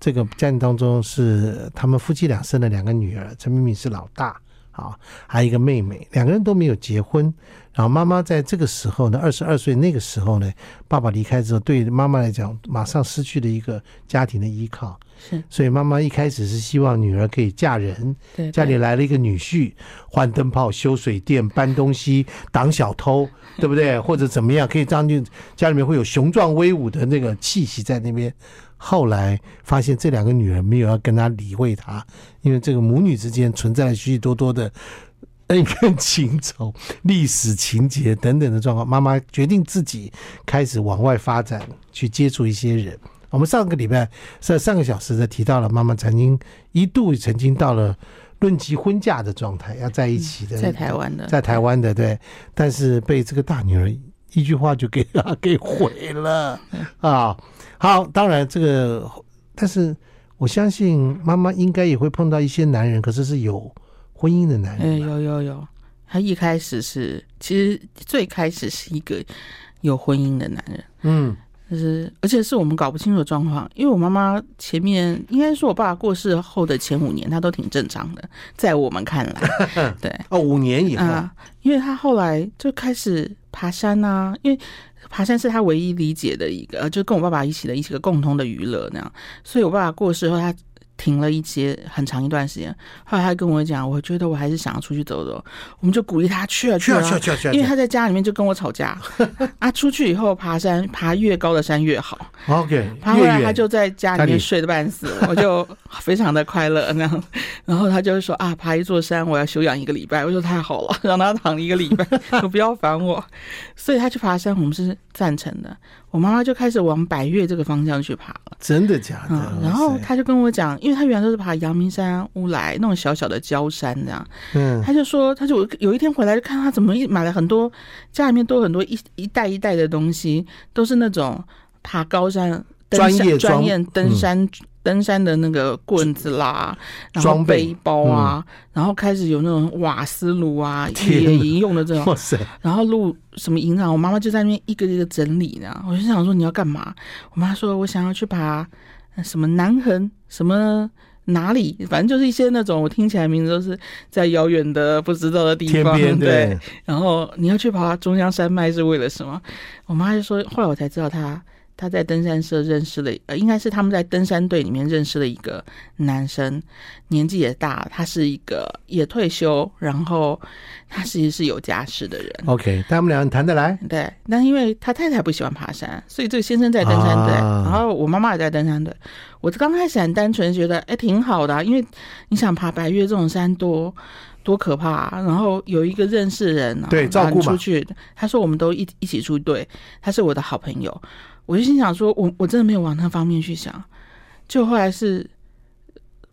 这个家庭当中是他们夫妻俩生了两个女儿，陈敏敏是老大，好，还有一个妹妹，两个人都没有结婚。然后妈妈在这个时候呢，二十二岁那个时候呢，爸爸离开之后，对妈妈来讲，马上失去了一个家庭的依靠。是，所以妈妈一开始是希望女儿可以嫁人，对，家里来了一个女婿，换灯泡、修水电、搬东西、挡小偷，对不对？或者怎么样，可以让就家里面会有雄壮威武的那个气息在那边。后来发现这两个女人没有要跟他理会他，因为这个母女之间存在了许许多多的。恩怨情仇、历史情节等等的状况，妈妈决定自己开始往外发展，去接触一些人。我们上个礼拜在上个小时的提到了妈妈曾经一度曾经到了论及婚嫁的状态，要在一起的，在台湾的，在台湾的对，但是被这个大女儿一句话就给他 给毁了啊！好，当然这个，但是我相信妈妈应该也会碰到一些男人，可是是有婚姻的男人。哎，有有有，他一开始是，其实最开始是一个有婚姻的男人。嗯。就是，而且是我们搞不清楚的状况，因为我妈妈前面应该说我爸爸过世后的前五年，她都挺正常的，在我们看来，对哦，五年以后，啊，因为她后来就开始爬山啊，因为爬山是他唯一理解的一个，就跟我爸爸一起的一起个共同的娱乐那样，所以我爸爸过世后，他。停了一些很长一段时间，后来他跟我讲，我觉得我还是想要出去走走，我们就鼓励他去啊去啊去啊去啊，因为他在家里面就跟我吵架 啊，出去以后爬山，爬越高的山越好。OK，爬回来他就在家里面睡得半死，我就非常的快乐 那样。然后他就会说啊，爬一座山我要休养一个礼拜，我说太好了，让他躺一个礼拜，不要烦我。所以他去爬山，我们是赞成的。我妈妈就开始往百越这个方向去爬了，真的假的？嗯、然后她就跟我讲，因为她原来都是爬阳明山、乌来那种小小的焦山这样。嗯，她就说，她就有一天回来就看她怎么一买了很多，家里面都有很多一一袋一袋的东西，都是那种爬高山专业专业登山。嗯登山的那个棍子啦，然后背包啊，嗯、然后开始有那种瓦斯炉啊，野营用的这种，哇塞！然后录什么营啊，我妈妈就在那边一个一个整理呢。我就想说你要干嘛？我妈说我想要去爬什么南横什么哪里，反正就是一些那种我听起来名字都是在遥远的不知道的地方。对，对。然后你要去爬中央山脉是为了什么？我妈就说，后来我才知道她。他在登山社认识了，呃，应该是他们在登山队里面认识了一个男生，年纪也大，他是一个也退休，然后他其实是有家室的人。OK，他们两人谈得来。对，但因为他太太不喜欢爬山，所以这个先生在登山队，啊、然后我妈妈也在登山队。我刚开始很单纯觉得，哎，挺好的，啊，因为你想爬白岳这种山多多可怕，啊，然后有一个认识人，对，照顾出去。他说我们都一一起出队，他是我的好朋友。我就心想说，我我真的没有往那方面去想，就后来是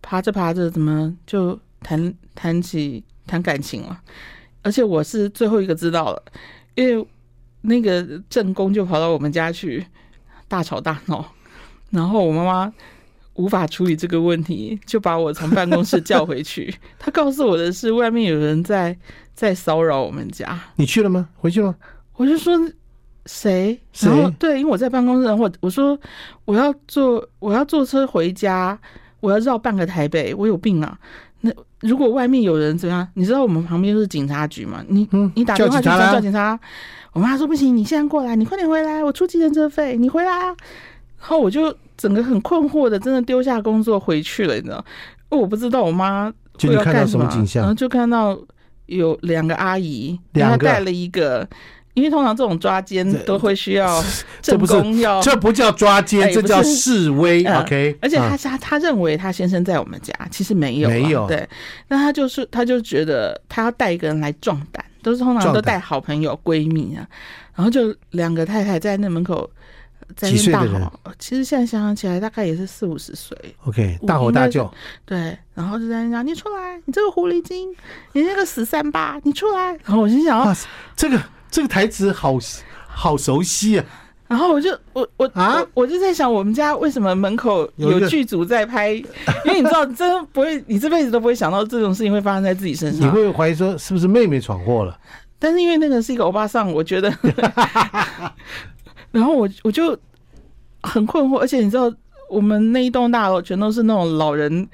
爬着爬着，怎么就谈谈起谈感情了？而且我是最后一个知道了，因为那个正宫就跑到我们家去大吵大闹，然后我妈妈无法处理这个问题，就把我从办公室叫回去。她告诉我的是，外面有人在在骚扰我们家。你去了吗？回去了？我就说。谁？然后对，因为我在办公室，我我说我要坐我要坐车回家，我要绕半个台北，我有病啊！那如果外面有人怎么样？你知道我们旁边就是警察局嘛？你、嗯、你打电话去叫警察。我妈说不行，你现在过来，你快点回来，我出计程车费，你回来啊！然后我就整个很困惑的，真的丢下工作回去了，你知道？我不知道我妈会要干什么景象，然后就看到有两个阿姨，两个带了一个。因为通常这种抓奸都会需要 正宫要，这不叫抓奸，这叫示威。OK，而且他他他认为他先生在我们家，其实没有，没有。对，那他就是他就觉得他要带一个人来壮胆，都是通常都带好朋友闺蜜啊，然后就两个太太在那门口在那大吼，其实现在想想起来大概也是四五十岁。OK，大吼大叫，对，然后就在那讲你出来，你这个狐狸精，你那个死三八，你出来。然后我心想哇，这个。这个台词好好熟悉啊！然后我就我我啊我，我就在想，我们家为什么门口有剧组在拍？因为你知道，真不会，你这辈子都不会想到这种事情会发生在自己身上。你会怀疑说是不是妹妹闯祸了？但是因为那个是一个欧巴桑，我觉得 然后我我就很困惑，而且你知道，我们那一栋大楼全都是那种老人。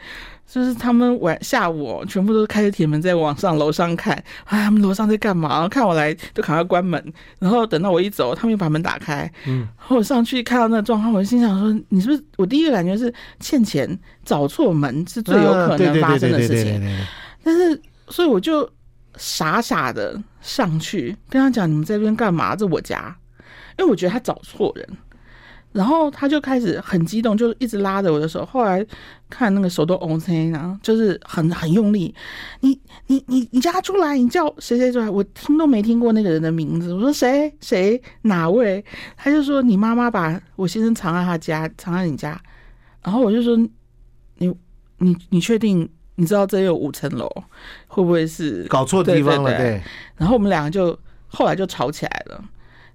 就是他们晚下午全部都开着铁门在往上楼上看，哎，他们楼上在干嘛？然后看我来就赶快关门，然后等到我一走，他们又把门打开。嗯，然后我上去看到那个状况，我就心想说：“你是不是？”我第一个感觉是欠钱找错门是最有可能发生的事情。但是，所以我就傻傻的上去跟他讲：“你们在这边干嘛？这我家。”因为我觉得他找错人。然后他就开始很激动，就一直拉着我的手。后来看那个手都红青，然后就是很很用力。你你你你叫他出来，你叫谁谁出来？我听都没听过那个人的名字。我说谁谁哪位？他就说你妈妈把我先生藏在他家，藏在你家。然后我就说你你你确定？你知道这有五层楼，会不会是搞错地方了？对，对，对。然后我们两个就后来就吵起来了。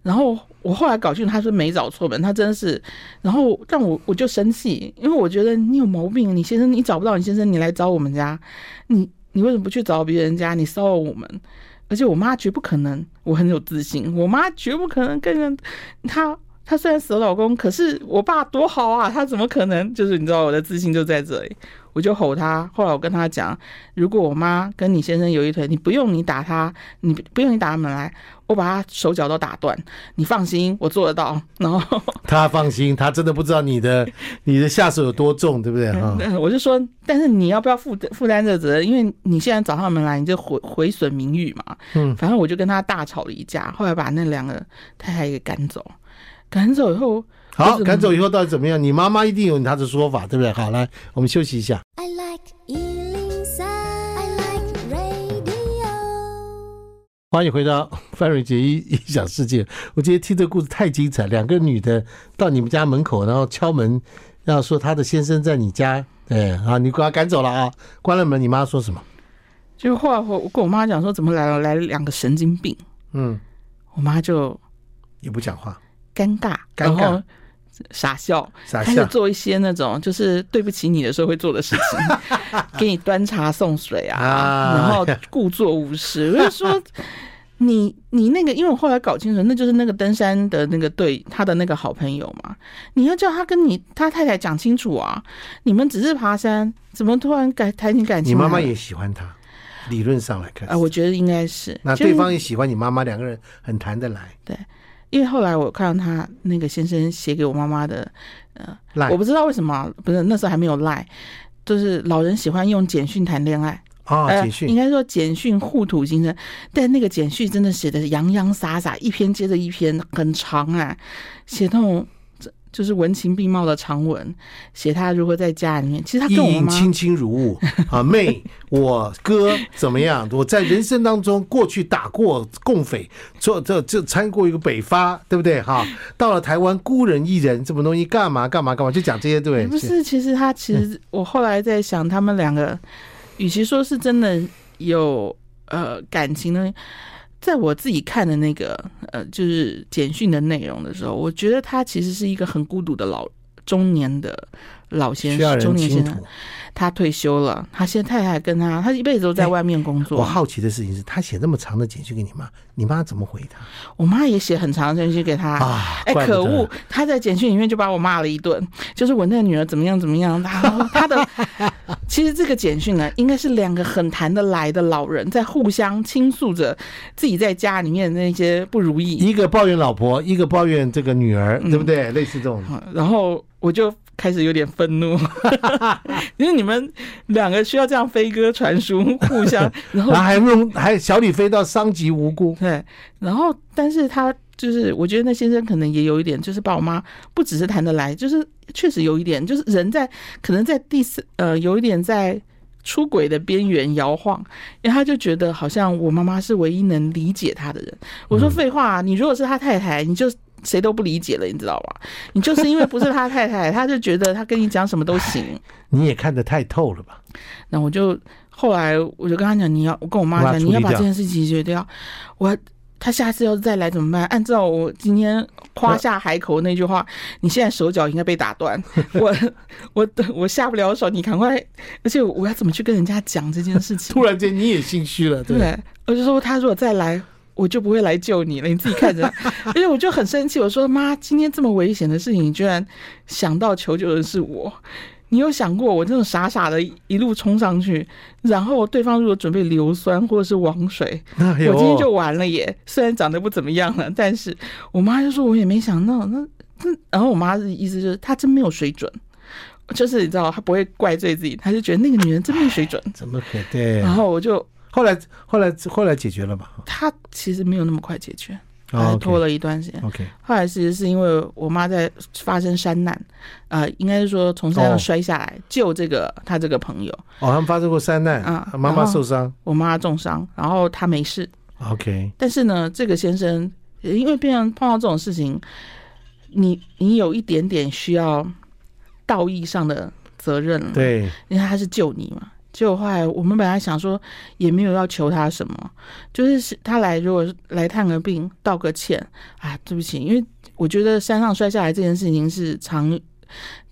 然后我后来搞清楚他是没找错门，他真的是，然后让我我就生气，因为我觉得你有毛病，你先生你找不到你先生，你来找我们家，你你为什么不去找别人家？你骚扰我们，而且我妈绝不可能，我很有自信，我妈绝不可能跟人她。她虽然死了老公，可是我爸多好啊！他怎么可能？就是你知道我的自信就在这里，我就吼他。后来我跟他讲，如果我妈跟你先生有一腿，你不用你打他，你不用你打他们来，我把他手脚都打断，你放心，我做得到。然后 他放心，他真的不知道你的你的下手有多重，对不对？哈，我就说，但是你要不要负负担这个责任？因为你现在找上门来，你就毁毁损名誉嘛。嗯，反正我就跟他大吵了一架，后来把那两个太太给赶走。赶走以后，好，赶走以后到底怎么样？你妈妈一定有她的说法，对不对？好，来，我们休息一下。I like 欢迎回到范瑞杰异想世界。我今天听这个故事太精彩，两个女的到你们家门口，然后敲门，要说她的先生在你家，对啊，你给他赶走了啊，关了门，你妈说什么？就后来我我跟我妈讲说，怎么来了来了两个神经病？嗯，我妈就也不讲话。尴尬，然后傻笑，开始做一些那种就是对不起你的时候会做的事情，给你端茶送水啊，然后故作无事。我就说你你那个，因为我后来搞清楚，那就是那个登山的那个对他的那个好朋友嘛。你要叫他跟你他太太讲清楚啊，你们只是爬山，怎么突然感谈起感情？你妈妈也喜欢他，理论上来看啊，我觉得应该是。那对方也喜欢你妈妈，两个人很谈得来。对。因为后来我看到他那个先生写给我妈妈的，呃，我不知道为什么，不是那时候还没有赖，就是老人喜欢用简讯谈恋爱啊，简讯应该说简讯互吐心声，但那个简讯真的写的洋洋洒洒，一篇接着一篇，很长啊，写那种。就是文情并茂的长文，写他如何在家里面。其实他跟我妈亲亲如晤啊，妹，我哥怎么样？我在人生当中过去打过共匪，做这这参过一个北伐，对不对？哈，到了台湾孤人一人，什么东西干嘛干嘛干嘛，就讲这些，对不对？不是，其实他其实我后来在想，他们两个，与其说是真的有呃感情呢。在我自己看的那个呃，就是简讯的内容的时候，我觉得他其实是一个很孤独的老中年的老先生，中年先生。他退休了，他现在太太跟他，他一辈子都在外面工作。我好奇的事情是他写那么长的简讯给你妈，你妈怎么回他？我妈也写很长的简讯给他。啊，哎，可恶！他在简讯里面就把我骂了一顿，就是我那个女儿怎么样怎么样。他 他的其实这个简讯呢，应该是两个很谈得来的老人在互相倾诉着自己在家里面的那些不如意。一个抱怨老婆，一个抱怨这个女儿，对不对？嗯，类似这种。然后我就。开始有点愤怒，因为你们两个需要这样飞鸽传书，互相，然后还用还小李飞到伤及无辜，对，然后但是他就是，我觉得那先生可能也有一点，就是把我妈不只是谈得来，就是确实有一点，就是人在可能在第四呃有一点在出轨的边缘摇晃，因为他就觉得好像我妈妈是唯一能理解他的人。我说废话，你如果是他太太，你就。谁都不理解了，你知道吧？你就是因为不是他太太，他就觉得他跟你讲什么都行。你也看得太透了吧？那我就后来我就跟他讲，你要我跟我妈讲，你要把这件事情解决掉。我他下次要是再来怎么办？按照我今天夸下海口那句话，你现在手脚应该被打断。我我我下不了手，你赶快。而且我要怎么去跟人家讲这件事情？突然间你也心虚了，对，对。我就说他如果再来。我就不会来救你了，你自己看着。而且我就很生气，我说：“妈，今天这么危险的事情，你居然想到求救的是我？你有想过我这种傻傻的一路冲上去，然后对方如果准备硫酸或者是王水，我今天就完了耶！虽然长得不怎么样了，但是我妈就说我也没想到。那那然后我妈的意思就是她真没有水准，就是你知道，她不会怪罪自己，她就觉得那个女人真没水准，怎么可对？然后我就。后来，后来，后来解决了吧？他其实没有那么快解决，还拖了一段时间。Oh, OK，后来其实是因为我妈在发生山难，呃，应该是说从山上摔下来、oh. 救这个他这个朋友。哦，他们发生过山难啊，妈妈受伤，我妈重伤，然后他没事。OK，但是呢，这个先生因为变成碰到这种事情，你你有一点点需要道义上的责任了，对，因为他是救你嘛。结果后来我们本来想说也没有要求他什么，就是他来如果来探个病道个歉啊，对不起，因为我觉得山上摔下来这件事情是常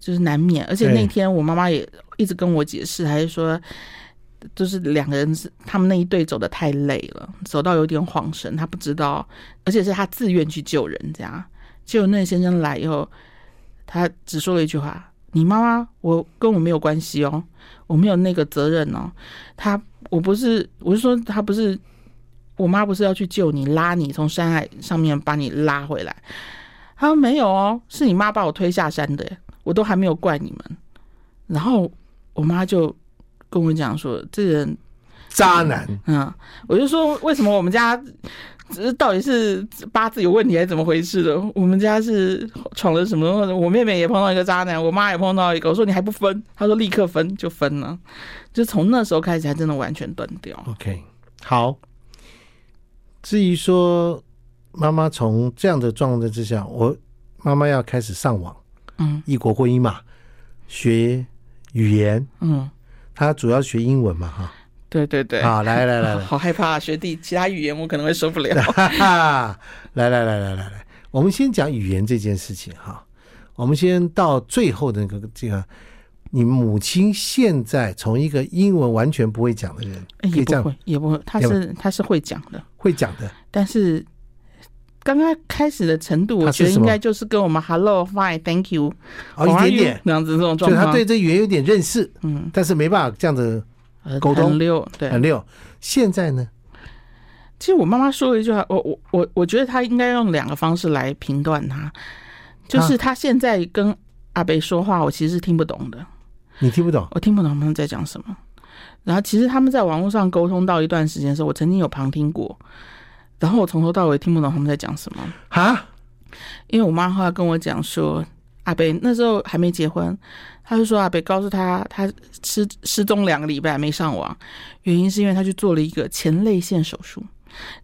就是难免，而且那天我妈妈也一直跟我解释，还是说就是两个人是他们那一队走得太累了，走到有点恍神，他不知道，而且是他自愿去救人这样。结果那先生来以后，他只说了一句话。你妈妈，我跟我没有关系哦，我没有那个责任哦。他，我不是，我是说，他不是，我妈不是要去救你，拉你从山海上面把你拉回来。他说没有哦，是你妈把我推下山的，我都还没有怪你们。然后我妈就跟我讲说，这人渣男。嗯，我就说为什么我们家。这到底是八字有问题还是怎么回事的？我们家是闯了什么？我妹妹也碰到一个渣男，我妈也碰到一个。我说你还不分？她说立刻分就分了，就从那时候开始才真的完全断掉。OK，好。至于说妈妈从这样的状态之下，我妈妈要开始上网，嗯，异国婚姻嘛，学语言，嗯，她主要学英文嘛，哈。对对对，好，来来来来，好害怕学弟，其他语言我可能会受不了。来来来来来来，我们先讲语言这件事情哈。我们先到最后的那个这个，你母亲现在从一个英文完全不会讲的人，也不会，也不会，他是他是会讲的，会讲的。但是刚刚开始的程度，我觉得应该就是跟我们 Hello Fine Thank You 哦一点点。那样子这种状况，就他对这语言有点认识，嗯，但是没办法这样子。沟通很溜，对，很溜。现在呢？其实我妈妈说了一句话，我我我我觉得她应该用两个方式来评断她，就是她现在跟阿北说话，我其实是听不懂的。你听不懂？我听不懂他们在讲什么。然后其实他们在网络上沟通到一段时间的时候，我曾经有旁听过，然后我从头到尾听不懂他们在讲什么。哈？因为我妈后来跟我讲说，阿北那时候还没结婚。他就说阿北告诉他，他失失踪两个礼拜没上网，原因是因为他去做了一个前列腺手术。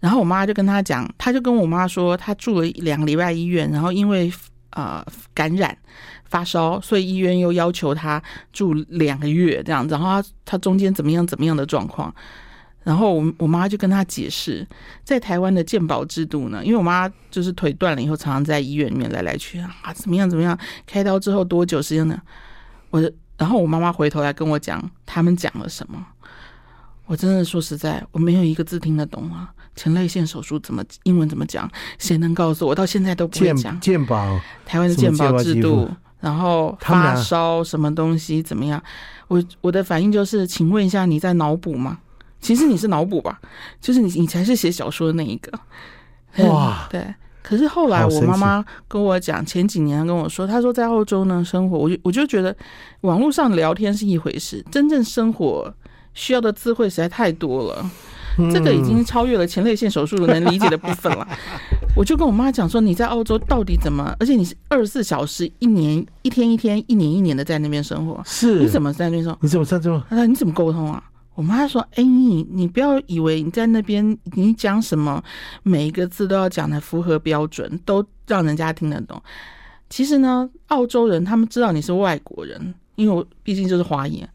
然后我妈就跟他讲，他就跟我妈说，他住了两个礼拜医院，然后因为呃感染发烧，所以医院又要求他住两个月这样子。然后他他中间怎么样怎么样的状况，然后我我妈就跟他解释，在台湾的健保制度呢，因为我妈就是腿断了以后，常常在医院里面来来去啊，怎么样怎么样，开刀之后多久时间呢？我，然后我妈妈回头来跟我讲他们讲了什么，我真的说实在，我没有一个字听得懂啊。前列腺手术怎么英文怎么讲？谁能告诉我？到现在都不会讲。健保，台湾的健保制度，然后发烧什么东西怎么样？我我的反应就是，请问一下，你在脑补吗？其实你是脑补吧？就是你你才是写小说的那一个。哇，对。可是后来我妈妈跟我讲，前几年跟我说，她说在澳洲呢生活，我就我就觉得网络上聊天是一回事，真正生活需要的智慧实在太多了，这个已经超越了前列腺手术能理解的部分了。我就跟我妈讲说，你在澳洲到底怎么？而且你是二十四小时，一年一天一天，一年一年的在那边生活，是？你怎么在那边生活？你怎么在这？她说你怎么沟通啊？我妈说：“哎，你你不要以为你在那边，你讲什么，每一个字都要讲的符合标准，都让人家听得懂。其实呢，澳洲人他们知道你是外国人，因为我毕竟就是华裔，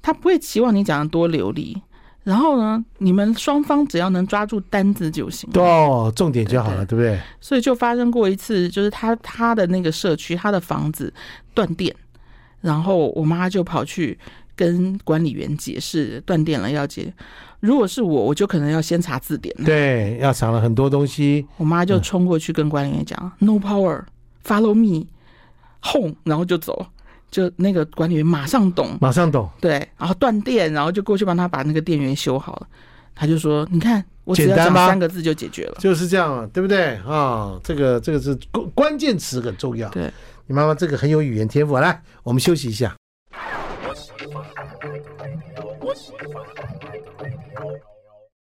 他不会期望你讲的多流利。然后呢，你们双方只要能抓住单字就行，哦，重点就好了，对，对，对不对？所以就发生过一次，就是他他的那个社区，他的房子断电，然后我妈就跑去。”跟管理员解释断电了要解，如果是我，我就可能要先查字典。对，要查了很多东西。我妈就冲过去跟管理员讲、嗯、：“No power, follow me, home。”然后就走，就那个管理员马上懂，马上懂。对，然后断电，然后就过去帮他把那个电源修好了。他就说：“你看，我只要讲三个字就解决了，就是这样，对不对啊？这个这个是关关键词很重要。对，你妈妈这个很有语言天赋。来，我们休息一下。”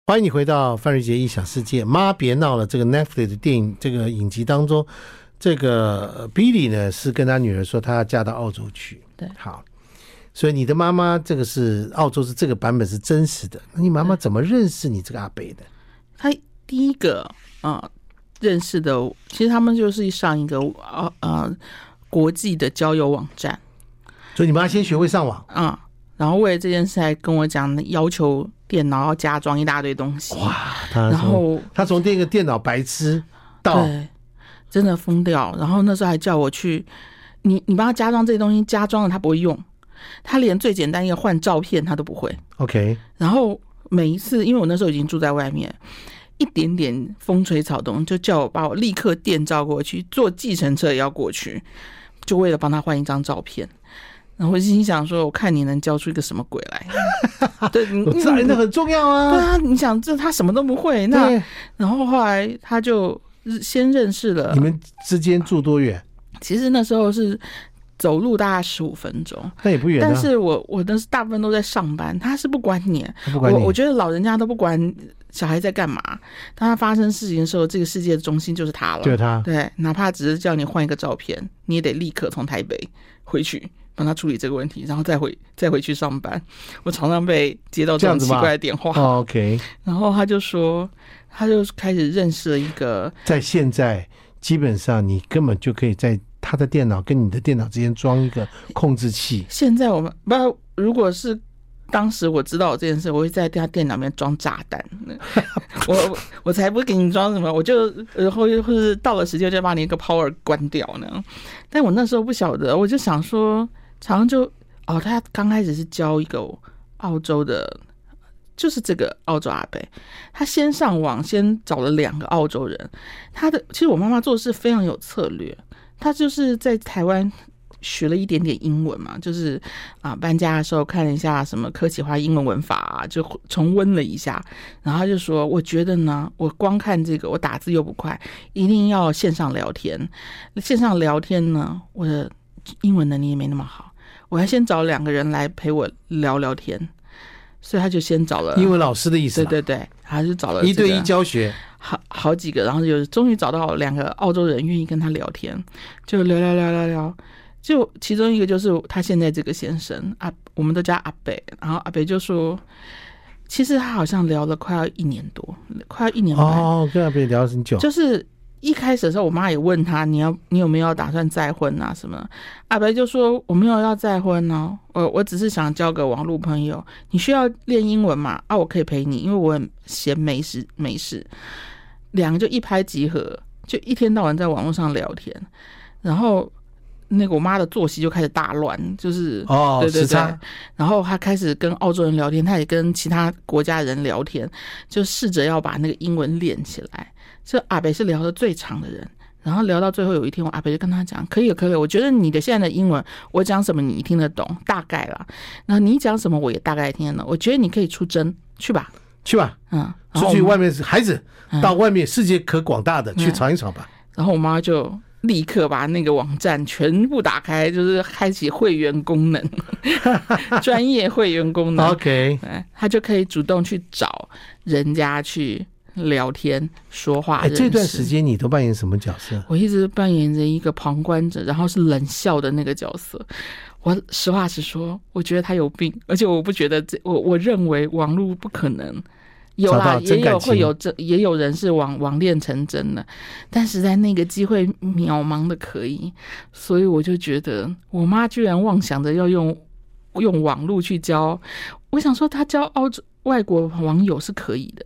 欢迎你回到范瑞杰异想世界。妈，别闹了！这个 Netflix 的电影这个影集当中，这个 Billy 呢是跟他女儿说，他要嫁到澳洲去。对，好。所以你的妈妈这个是澳洲是这个版本是真实的。那你妈妈怎么认识你这个阿北的？他第一个啊、呃、认识的，其实他们就是上一个啊啊，呃国际的交友网站。所以你妈先学会上网啊。嗯然后为了这件事还跟我讲要求电脑要加装一大堆东西。哇！他然后他从这个电脑白痴到对，真的疯掉。然后那时候还叫我去，你你帮他加装这些东西，加装了他不会用，他连最简单一个换照片他都不会。OK。然后每一次，因为我那时候已经住在外面，一点点风吹草动就叫我把我立刻电召过去，坐计程车也要过去，就为了帮他换一张照片。然后我心想说：“我看你能教出一个什么鬼来？”对，你知道那很重要啊。对啊，你想这他什么都不会，那然后后来他就先认识了。你们之间住多远？其实那时候是走路大概十五分钟，那也不远。但是我我的大部分都在上班，他是不管你，不管你。我我觉得老人家都不管小孩在干嘛，当他发生事情的时候，这个世界的中心就是他了。就是他，对，哪怕只是叫你换一个照片，你也得立刻从台北回去。帮他处理这个问题，然后再回再回去上班。我常常被接到这样奇怪的电话。哦、OK，然后他就说，他就开始认识了一个。在现在，基本上你根本就可以在他的电脑跟你的电脑之间装一个控制器。现在我们不，如果是。当时我知道这件事，我会在他电脑里面装炸弹。我我才不给你装什么，我就然后或是到了时间就把你一个 power 关掉呢。但我那时候不晓得，我就想说，常常就哦，他刚开始是教一个澳洲的，就是这个澳洲阿伯，他先上网先找了两个澳洲人。他的其实我妈妈做事非常有策略，他就是在台湾。学了一点点英文嘛，就是啊，搬家的时候看了一下什么科技化英文文法啊，就重温了一下。然后他就说：“我觉得呢，我光看这个，我打字又不快，一定要线上聊天。线上聊天呢，我的英文能力也没那么好，我要先找两个人来陪我聊聊天。所以他就先找了英文老师的意思，对对对，还是找了一对一教学，好好几个，然后就终于找到两个澳洲人愿意跟他聊天，就聊聊聊聊聊。”就其中一个就是他现在这个先生啊，我们都叫阿北。然后阿北就说，其实他好像聊了快要一年多，快要一年半。哦，跟阿北聊了很久。就是一开始的时候，我妈也问他，你要你有没有要打算再婚啊什么？阿白就说我没有要再婚哦，我我只是想交个网络朋友。你需要练英文嘛？啊，我可以陪你，因为我很闲没事没事。两个就一拍即合，就一天到晚在网络上聊天，然后。那个我妈的作息就开始大乱，就是哦，对对对，然后她开始跟澳洲人聊天，她也跟其他国家人聊天，就试着要把那个英文练起来。这阿北是聊的最长的人，然后聊到最后有一天，我阿北就跟他讲：“可以，可以，我觉得你的现在的英文，我讲什么你听得懂，大概啦。然后你讲什么我也大概听得懂。我觉得你可以出征，去吧，去吧，嗯，出去外面，孩子到外面世界可广大的，嗯，去闯一闯吧。”然后我妈就。立刻把那个网站全部打开，就是开启会员功能，专业会员功能。OK，他就可以主动去找人家去聊天说话。哎，这段时间你都扮演什么角色？我一直扮演着一个旁观者，然后是冷笑的那个角色。我实话实说，我觉得他有病，而且我不觉得这，我我认为网络不可能。有啦，也有会有这，也有人是网网恋成真的，但是在那个机会渺茫的可以，所以我就觉得我妈居然妄想着要用用网络去交，我想说她交澳洲外国网友是可以的，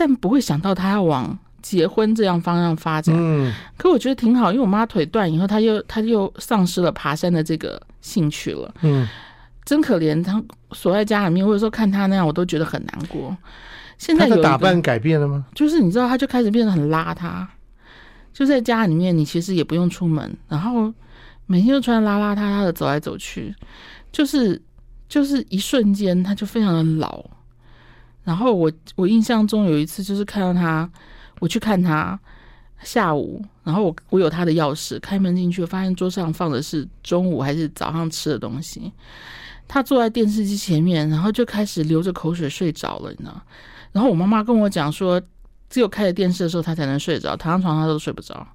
但不会想到他要往结婚这样方向发展。嗯，可我觉得挺好，因为我妈腿断以后，她又她又丧失了爬山的这个兴趣了。嗯，真可怜，她锁在家里面，或者说看她那样，我都觉得很难过。现在有的打扮改变了吗？就是你知道，她就开始变得很邋遢，就在家里面，你其实也不用出门，然后每天就穿邋邋遢遢的走来走去，就是就是一瞬间她就非常的老。然后我我印象中有一次就是看到他，我去看他下午，然后我我有他的钥匙，开门进去，发现桌上放的是中午还是早上吃的东西。他坐在电视机前面，然后就开始流着口水睡着了，你知道。然后我妈妈跟我讲说，只有开着电视的时候，他才能睡着，躺上床上她都睡不着。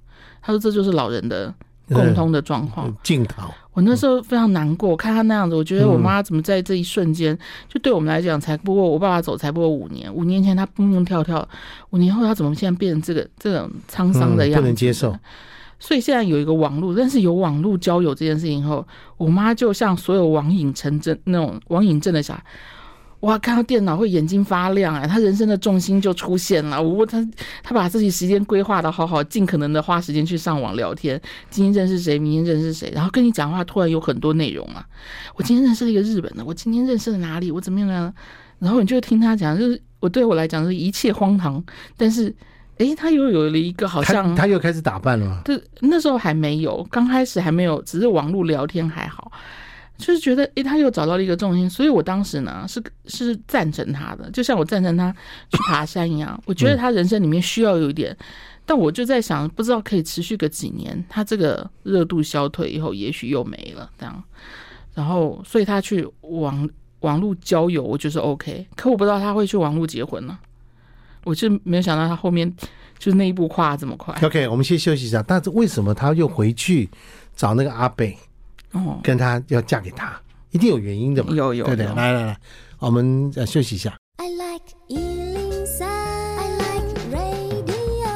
她说这就是老人的共通的状况。镜头。我那时候非常难过，我看他那样子，我觉得我妈怎么在这一瞬间，就对我们来讲，才不过我爸爸走才不过五年，五年前他蹦蹦跳跳，五年后他怎么现在变成这个这种沧桑的样子？不能接受。所以现在有一个网络，但是有网络交友这件事情后，我妈就像所有网瘾成真那种网瘾症的小孩。哇！看到电脑会眼睛发亮啊！他人生的重心就出现了。我他他把自己时间规划的好好，尽可能的花时间去上网聊天。今天认识谁，明天认识谁，然后跟你讲话，突然有很多内容啊！我今天认识了一个日本的，我今天认识了哪里？我怎么样呢？然后你就听他讲，就是我对我来讲是一切荒唐。但是，诶，他又有了一个好像他，他又开始打扮了吗？对，那时候还没有，刚开始还没有，只是网络聊天还好。就是觉得，诶，他又找到了一个重心，所以我当时呢是是赞成他的，就像我赞成他去爬山一样。我觉得他人生里面需要有一点，嗯、但我就在想，不知道可以持续个几年，他这个热度消退以后，也许又没了这样。然后，所以他去网网络交友，我就是 OK。可我不知道他会去网络结婚呢，我就没有想到他后面就是那一步跨这么快。OK，我们先休息一下。但是为什么他又回去找那个阿北？跟他要嫁给他，一定有原因的嘛？有有，对对，来来来，我们再休息一下。I like 103，I like radio。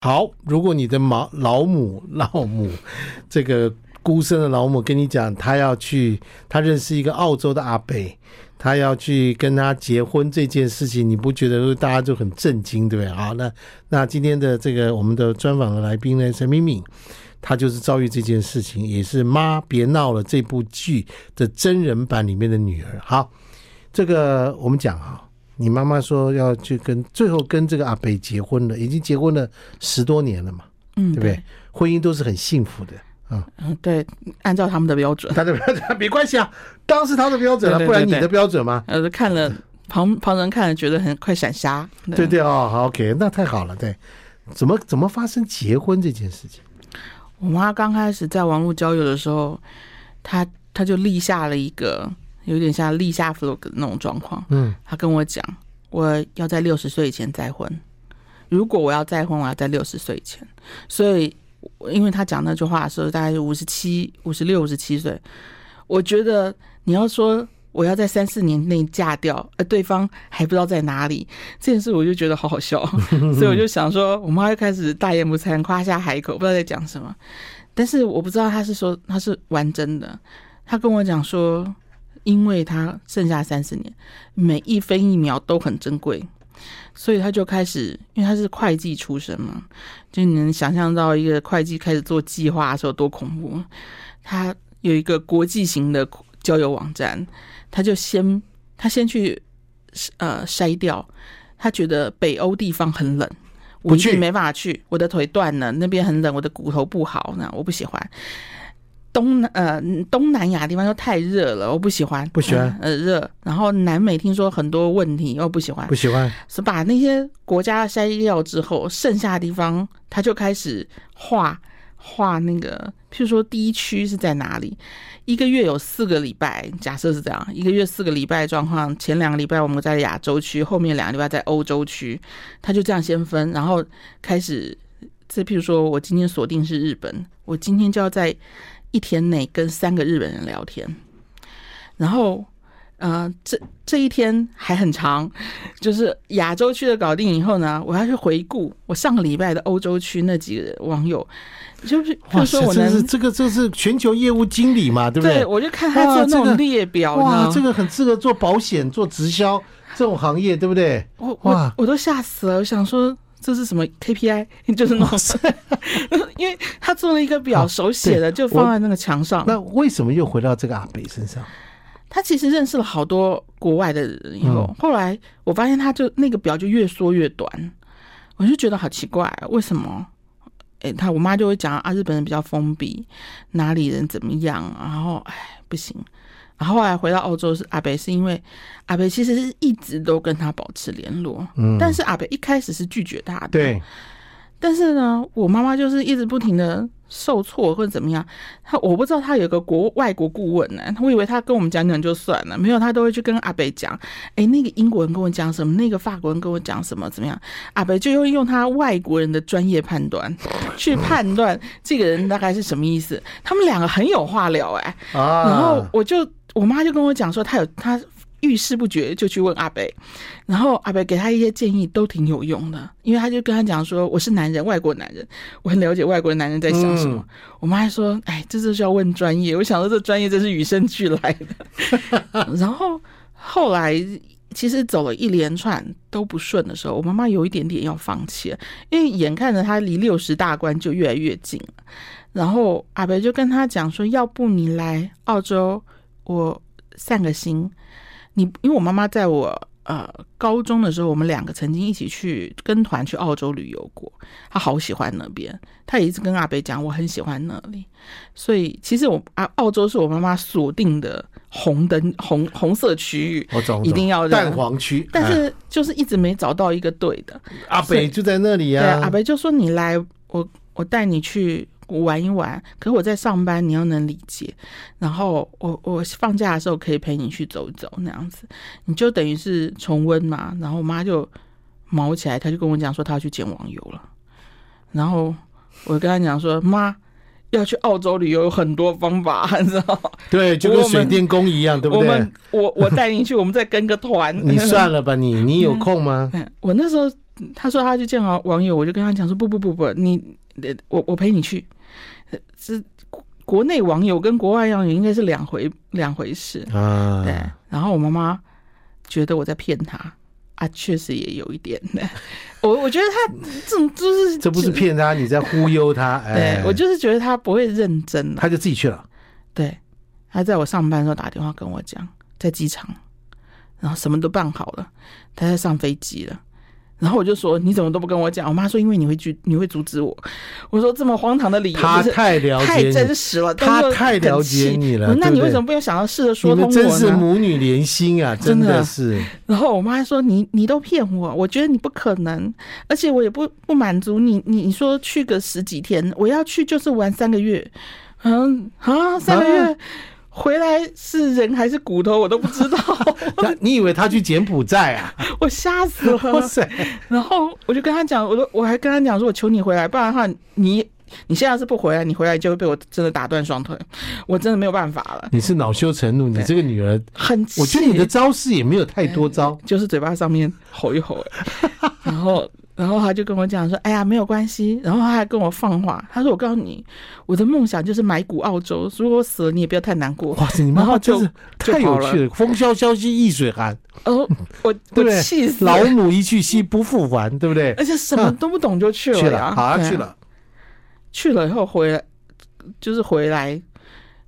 好，如果你的毛老母老母，这个孤身的老母跟你讲，他要去，他认识一个澳洲的阿伯，他要去跟他结婚这件事情，你不觉得大家就很震惊，对不对？好，那那今天的这个我们的专访的来宾呢，陈敏敏。他就是遭遇这件事情，也是《妈别闹了》这部剧的真人版里面的女儿。好，这个我们讲啊，你妈妈说要去跟，最后跟这个阿北结婚了，已经结婚了十多年了嘛，嗯，对不对？婚姻都是很幸福的，嗯嗯，对，按照他们的标准，他的标准 没关系啊，当时他的标准了，不然你的标准吗？呃，看了旁旁人看了觉得很快闪瞎，对对，对哦，好，OK，那太好了，对，怎么怎么发生结婚这件事情？我妈刚开始在网络交友的时候，她她就立下了一个有点像立下 flag 的那种状况。嗯，她跟我讲，我要在六十岁以前再婚。如果我要再婚，我要在六十岁以前。所以，因为她讲那句话的时候，大概是五十七、五十六、五十七岁。我觉得你要说。我要在三四年内嫁掉，而对方还不知道在哪里，这件事我就觉得好好笑，所以我就想说，我妈又开始大言不惭，夸下海口，不知道在讲什么。但是我不知道她是说她是玩真的，她跟我讲说，因为她剩下三十年，每一分一秒都很珍贵，所以她就开始，因为她是会计出身嘛，就你能想象到一个会计开始做计划的时候多恐怖。她有一个国际型的交友网站。他就先，他先去，呃，筛掉。他觉得北欧地方很冷，我去没办法去，我的腿断了，那边很冷，我的骨头不好，那我不喜欢。东呃东南亚地方又太热了，我不喜欢，不喜欢，呃热。然后南美听说很多问题，我不喜欢，不喜欢。是把那些国家筛掉之后，剩下的地方他就开始画。画那个，譬如说第一区是在哪里？一个月有四个礼拜，假设是这样，一个月四个礼拜状况。前两个礼拜我们在亚洲区，后面两个礼拜在欧洲区，他就这样先分，然后开始。这譬如说我今天锁定是日本，我今天就要在一天内跟三个日本人聊天，然后。呃，这这一天还很长，就是亚洲区的搞定以后呢，我要去回顾我上个礼拜的欧洲区那几个网友，就是就说我能，这个这是全球业务经理嘛，对不对？对，我就看他做那种列表，哇，这个很适合做保险、做直销这种行业，对不对？我我我都吓死了，我想说这是什么 KPI，就是那种，因为他做了一个表，手写的，就放在那个墙上。那为什么又回到这个阿北身上？他其实认识了好多国外的人以后，后来我发现他就那个表就越缩越短，我就觉得好奇怪，为什么？诶，他我妈就会讲啊，日本人比较封闭，哪里人怎么样，然后哎不行，然后后来回到澳洲是阿北，是因为阿北其实是一直都跟他保持联络，嗯，但是阿北一开始是拒绝他的，对，但是呢，我妈妈就是一直不停的。受挫或者怎么样，她我不知道她有个国外国顾问呢，我以为她跟我们讲讲就算了，没有她都会去跟阿北讲，哎，那个英国人跟我讲什么，那个法国人跟我讲什么，怎么样？阿北就会用他外国人的专业判断 去判断这个人大概是什么意思。他们两个很有话聊哎，然后我就我妈就跟我讲说，她有他遇事不决就去问阿北，然后阿北给他一些建议都挺有用的，因为他就跟他讲说：“我是男人，外国男人，我很了解外国的男人在想什么。嗯”我妈还说：“哎，这就是要问专业。”我想说这专业真是与生俱来的。然后后来其实走了一连串都不顺的时候，我妈妈有一点点要放弃了，因为眼看着他离六十大关就越来越近了。然后阿北就跟他讲说：“要不你来澳洲，我散个心。”你因为我妈妈在我呃高中的时候，我们两个曾经一起去跟团去澳洲旅游过，她好喜欢那边，她也一直跟阿北讲我很喜欢那里，所以其实我啊澳洲是我妈妈锁定的红灯红红色区域，一定要蛋黄区，但是就是一直没找到一个对的。阿北就在那里呀，阿北就说你来，我我带你去。我玩一玩，可是我在上班，你要能理解。然后我我放假的时候可以陪你去走一走，那样子，你就等于是重温嘛。然后我妈就毛起来，她就跟我讲说她要去见网友了。然后我跟她讲说，妈要去澳洲旅游有很多方法，你知道吗？对，就跟水电工一样，对不对？我们我我带你去，我们再跟个团。你算了吧，你你有空吗？嗯，我那时候她说她要去见网网友，我就跟他讲说不不不不，你我我陪你去。是国内网友跟国外网友应该是两回两回事啊。对，然后我妈妈觉得我在骗他啊，确实也有一点。我我觉得他这种就是 这不是骗他，你在忽悠她。对，哎，我就是觉得他不会认真，他就自己去了。对，他在我上班的时候打电话跟我讲，在机场，然后什么都办好了，他在上飞机了。然后我就说，你怎么都不跟我讲？我妈说，因为你会拒，你会阻止我。我说，这么荒唐的理由，他太了解，太真实了，她太了解你了。那你为什么不用想要试着说通我呢？真是母女连心啊，真的是。然后我妈说，你你都骗我，我觉得你不可能，而且我也不不满足你。你你说去个十几天，我要去就是玩三个月。嗯啊，三个月。啊回来是人还是骨头，我都不知道。你以为他去柬埔寨啊？我吓死了！哇塞！然后我就跟他讲，我说我还跟他讲说，我求你回来，不然的话，你你现在要是不回来，你回来就会被我真的打断双腿，我真的没有办法了。你是恼羞成怒，你这个女儿很，我觉得你的招式也没有太多招，就是嘴巴上面吼一吼，然后。然后他就跟我讲说：“哎呀，没有关系。”然后他还跟我放话，他说：“我告诉你，我的梦想就是买股澳洲，如果我死了，你也不要太难过。”哇塞，你妈妈就是太有趣了，了风萧萧兮易水寒。哦，我我 气死了，老母一去兮不复还，对不对？而且什么都不懂就去了，去了，好啊，去了，去了以后回来就是回来，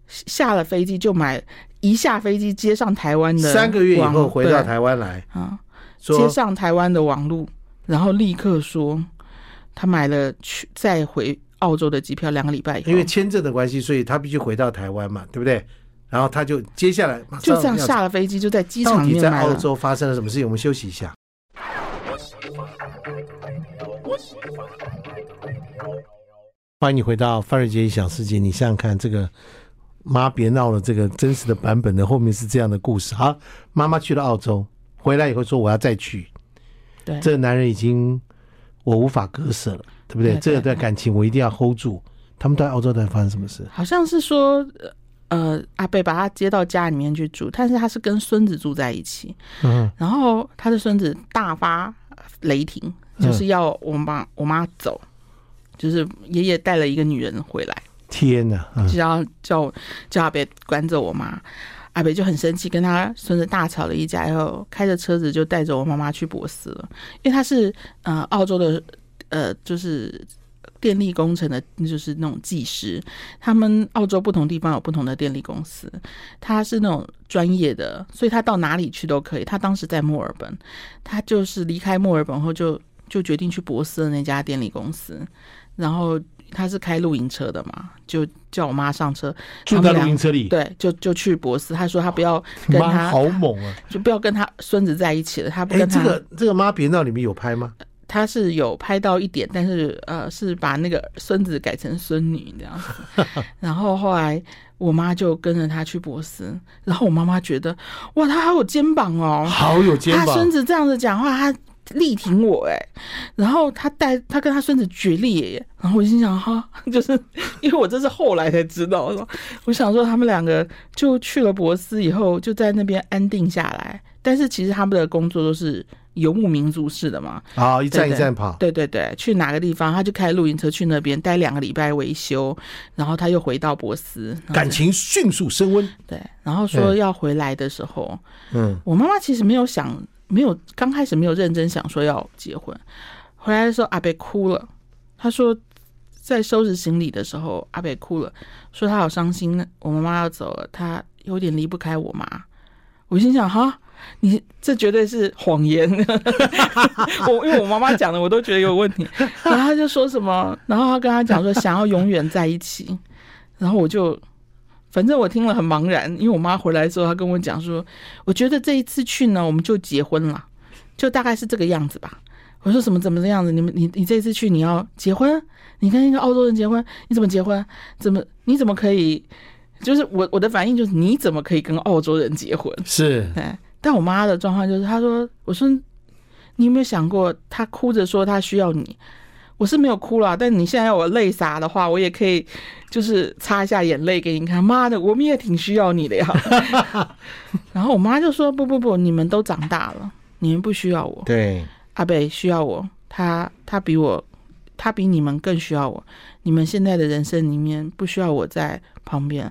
下了飞机就买，一下飞机接上台湾的，三个月以后回到台湾来啊，接上台湾的网路。然后立刻说，他买了去再回澳洲的机票，两个礼拜以后，因为签证的关系，所以他必须回到台湾嘛，对不对？然后他就接下来就这样下了飞机，就在机场里面。到底在澳洲发生了什么事情？我们休息一下。欢迎你回到范瑞杰异想世界。你想想看，这个妈别闹了，这个真实的版本的后面是这样的故事。好，妈妈去了澳洲，回来以后说我要再去。对，这个男人已经我无法割舍了，对不对？对对对，这段感情我一定要 hold 住。他们在澳洲在发生什么事？好像是说，呃，阿贝把他接到家里面去住，但是他是跟孙子住在一起。嗯，然后他的孙子大发雷霆，就是要我妈我妈走，就是爷爷带了一个女人回来。天哪！嗯、就要叫叫阿贝赶走我妈。阿北就很生气，跟他孙子大吵了一架，然后开着车子就带着我妈妈去博斯了。因为他是呃澳洲的呃就是电力工程的，就是那种技师。他们澳洲不同地方有不同的电力公司，他是那种专业的，所以他到哪里去都可以。他当时在墨尔本，他就是离开墨尔本后就就决定去博斯的那家电力公司，然后。他是开露营车的嘛，就叫我妈上车，住在露营车里。对，就就去博斯。他说他不要跟他 好猛啊，就不要跟他孙子在一起了。他不跟他。这个这个妈别闹里面有拍吗？他是有拍到一点，但是呃，是把那个孙子改成孙女这样子。然后后来我妈就跟着他去博斯，然后我妈妈觉得哇，他好有肩膀哦，好有肩膀。他孙子这样子讲话，他。力挺我哎，然后他带他跟他孙子决裂，然后我心想哈，就是因为我这是后来才知道，我想说他们两个就去了博斯以后，就在那边安定下来，但是其实他们的工作都是。游牧民族式的嘛，啊、哦，一站一站跑，对对对，去哪个地方他就开露营车去那边待两个礼拜维修，然后他又回到博斯，感情迅速升温。对，然后说要回来的时候，嗯，我妈妈其实没有想，没有刚开始没有认真想说要结婚，回来的时候阿贝哭了，他说在收拾行李的时候阿贝哭了，说他好伤心，我妈妈要走了，他有点离不开我妈，我心想哈。你这绝对是谎言，我因为我妈妈讲的，我都觉得有问题。然后他就说什么，然后他跟他讲说想要永远在一起，然后我就反正我听了很茫然，因为我妈回来之后，她跟我讲说，我觉得这一次去呢，我们就结婚了，就大概是这个样子吧。我说什么怎么这样子？你们你你这次去你要结婚？你跟一个澳洲人结婚？你怎么结婚？怎么你怎么可以？就是我我的反应就是你怎么可以跟澳洲人结婚？是，但我妈的状况就是，她说：“我说，你有没有想过，她哭着说她需要你，我是没有哭了。但你现在要我泪洒的话，我也可以，就是擦一下眼泪给你看。妈的，我们也挺需要你的呀。”然后我妈就说：“不不不，你们都长大了，你们不需要我。对，阿北需要我，他他比我，他比你们更需要我。你们现在的人生里面不需要我在旁边。”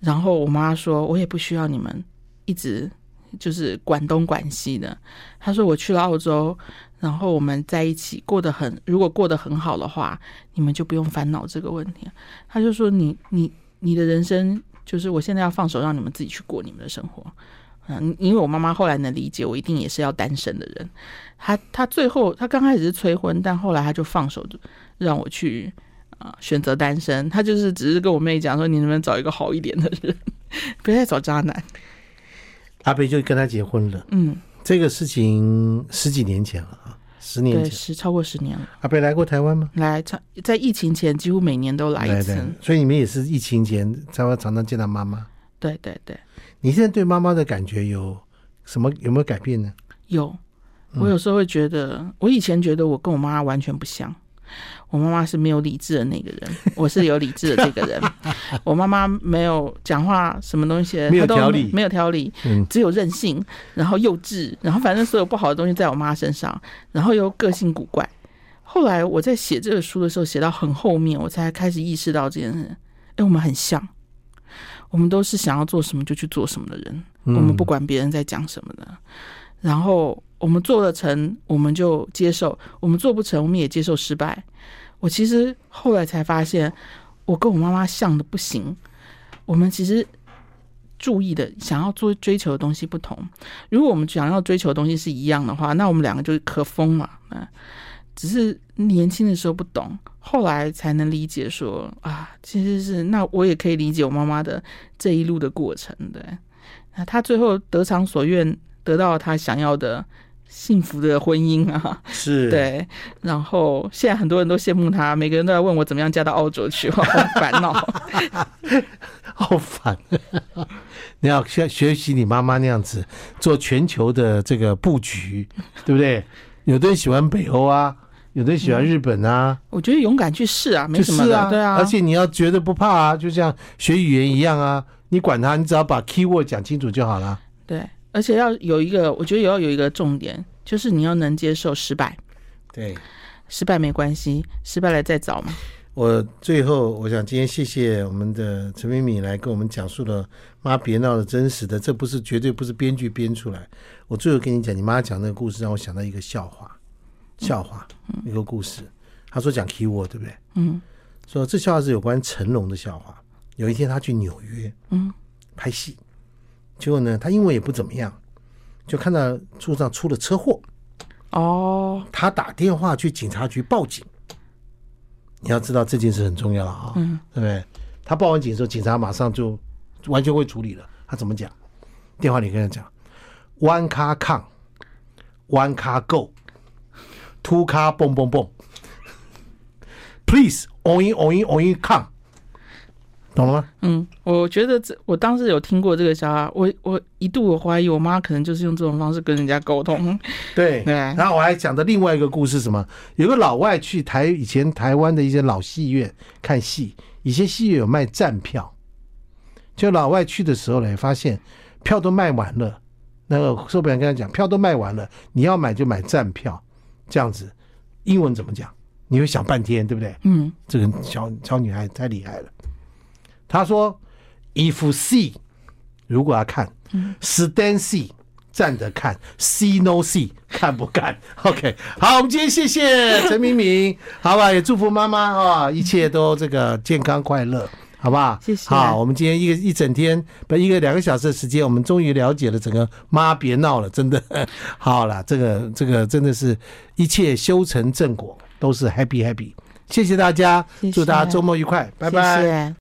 然后我妈说：“我也不需要你们一直。”就是管东管西的，她说我去了澳洲，然后我们在一起过得很，如果过得很好的话，你们就不用烦恼这个问题。他就说你你你的人生就是我现在要放手让你们自己去过你们的生活，嗯，因为我妈妈后来能理解我一定也是要单身的人，他他最后他刚开始是催婚，但后来他就放手让我去啊、呃、选择单身，他就是只是跟我妹讲说你能不能找一个好一点的人，不要再找渣男。阿贝就跟他结婚了。嗯，这个事情十几年前了啊，十年前，十超过十年了。阿贝来过台湾吗？来，在疫情前几乎每年都来一次。所以你们也是疫情前才会常常见到妈妈。对对对。你现在对妈妈的感觉有什么？有没有改变呢？有，我有时候会觉得，嗯、我以前觉得我跟我妈妈完全不像。我妈妈是没有理智的那个人，我是有理智的这个人。我妈妈没有讲话，什么东西没有条理，没有条理，只有任性，然后幼稚，然后反正所有不好的东西在我妈身上，然后又个性古怪。后来我在写这个书的时候，写到很后面，我才开始意识到这件事。哎，我们很像，我们都是想要做什么就去做什么的人，我们不管别人在讲什么的，然后。我们做得成，我们就接受；我们做不成，我们也接受失败。我其实后来才发现，我跟我妈妈像的不行。我们其实注意的、想要做追求的东西不同。如果我们想要追求的东西是一样的话，那我们两个就可疯了。嗯，只是年轻的时候不懂，后来才能理解说啊，其实是那我也可以理解我妈妈的这一路的过程。对，那她最后得偿所愿，得到他想要的。幸福的婚姻啊，是对。然后现在很多人都羡慕他，每个人都在问我怎么样嫁到澳洲去，好烦恼，好烦。你要学学习你妈妈那样子做全球的这个布局，对不对？有的人喜欢北欧啊，有的人喜欢日本啊。我觉得勇敢去试啊，没什么的，啊，对啊。而且你要觉得不怕啊，就像学语言一样啊，你管他，你只要把 keyword 讲清楚就好了。对。而且要有一个，我觉得也要有一个重点，就是你要能接受失败。对，失败没关系，失败了再找嘛。我最后，我想今天谢谢我们的陈敏敏来跟我们讲述了妈别闹的真实的，这不是绝对不是编剧编出来。我最后跟你讲，你妈讲那个故事让我想到一个笑话，笑话，嗯、一个故事。她说讲 keyword 对不对？嗯。说这笑话是有关成龙的笑话。有一天他去纽约，嗯，拍戏。结果呢，他英文也不怎么样，就看到路上出了车祸。哦，他打电话去警察局报警。你要知道这件事很重要了啊，嗯，对不对？他报完警之后，警察马上就完全会处理了。他怎么讲？电话里跟他讲：One car come，one car go，two car boom boom boom, please only only only come。懂了吗？嗯，我觉得这我当时有听过这个笑话，我我一度我怀疑我妈可能就是用这种方式跟人家沟通。对 对，然后我还讲的另外一个故事，什么？有个老外去台以前台湾的一些老戏院看戏，以前戏院有卖站票，就老外去的时候呢，发现票都卖完了，那个售票员跟他讲，票都卖完了，你要买就买站票，这样子，英文怎么讲？你会想半天，对不对？嗯，这个小小女孩太厉害了。他说：“If see，如果要看，stand see，站着看，see no see，看不看？OK，好，我们今天谢谢 陈明明，好吧，也祝福妈妈啊，一切都这个健康快乐，好不好？谢谢。好，我们今天一个一整天不一个两个小时的时间，我们终于了解了整个妈别闹了，真的 好了，这个这个真的是一切修成正果，都是 happy happy，谢谢大家，祝大家周末愉快，拜拜。”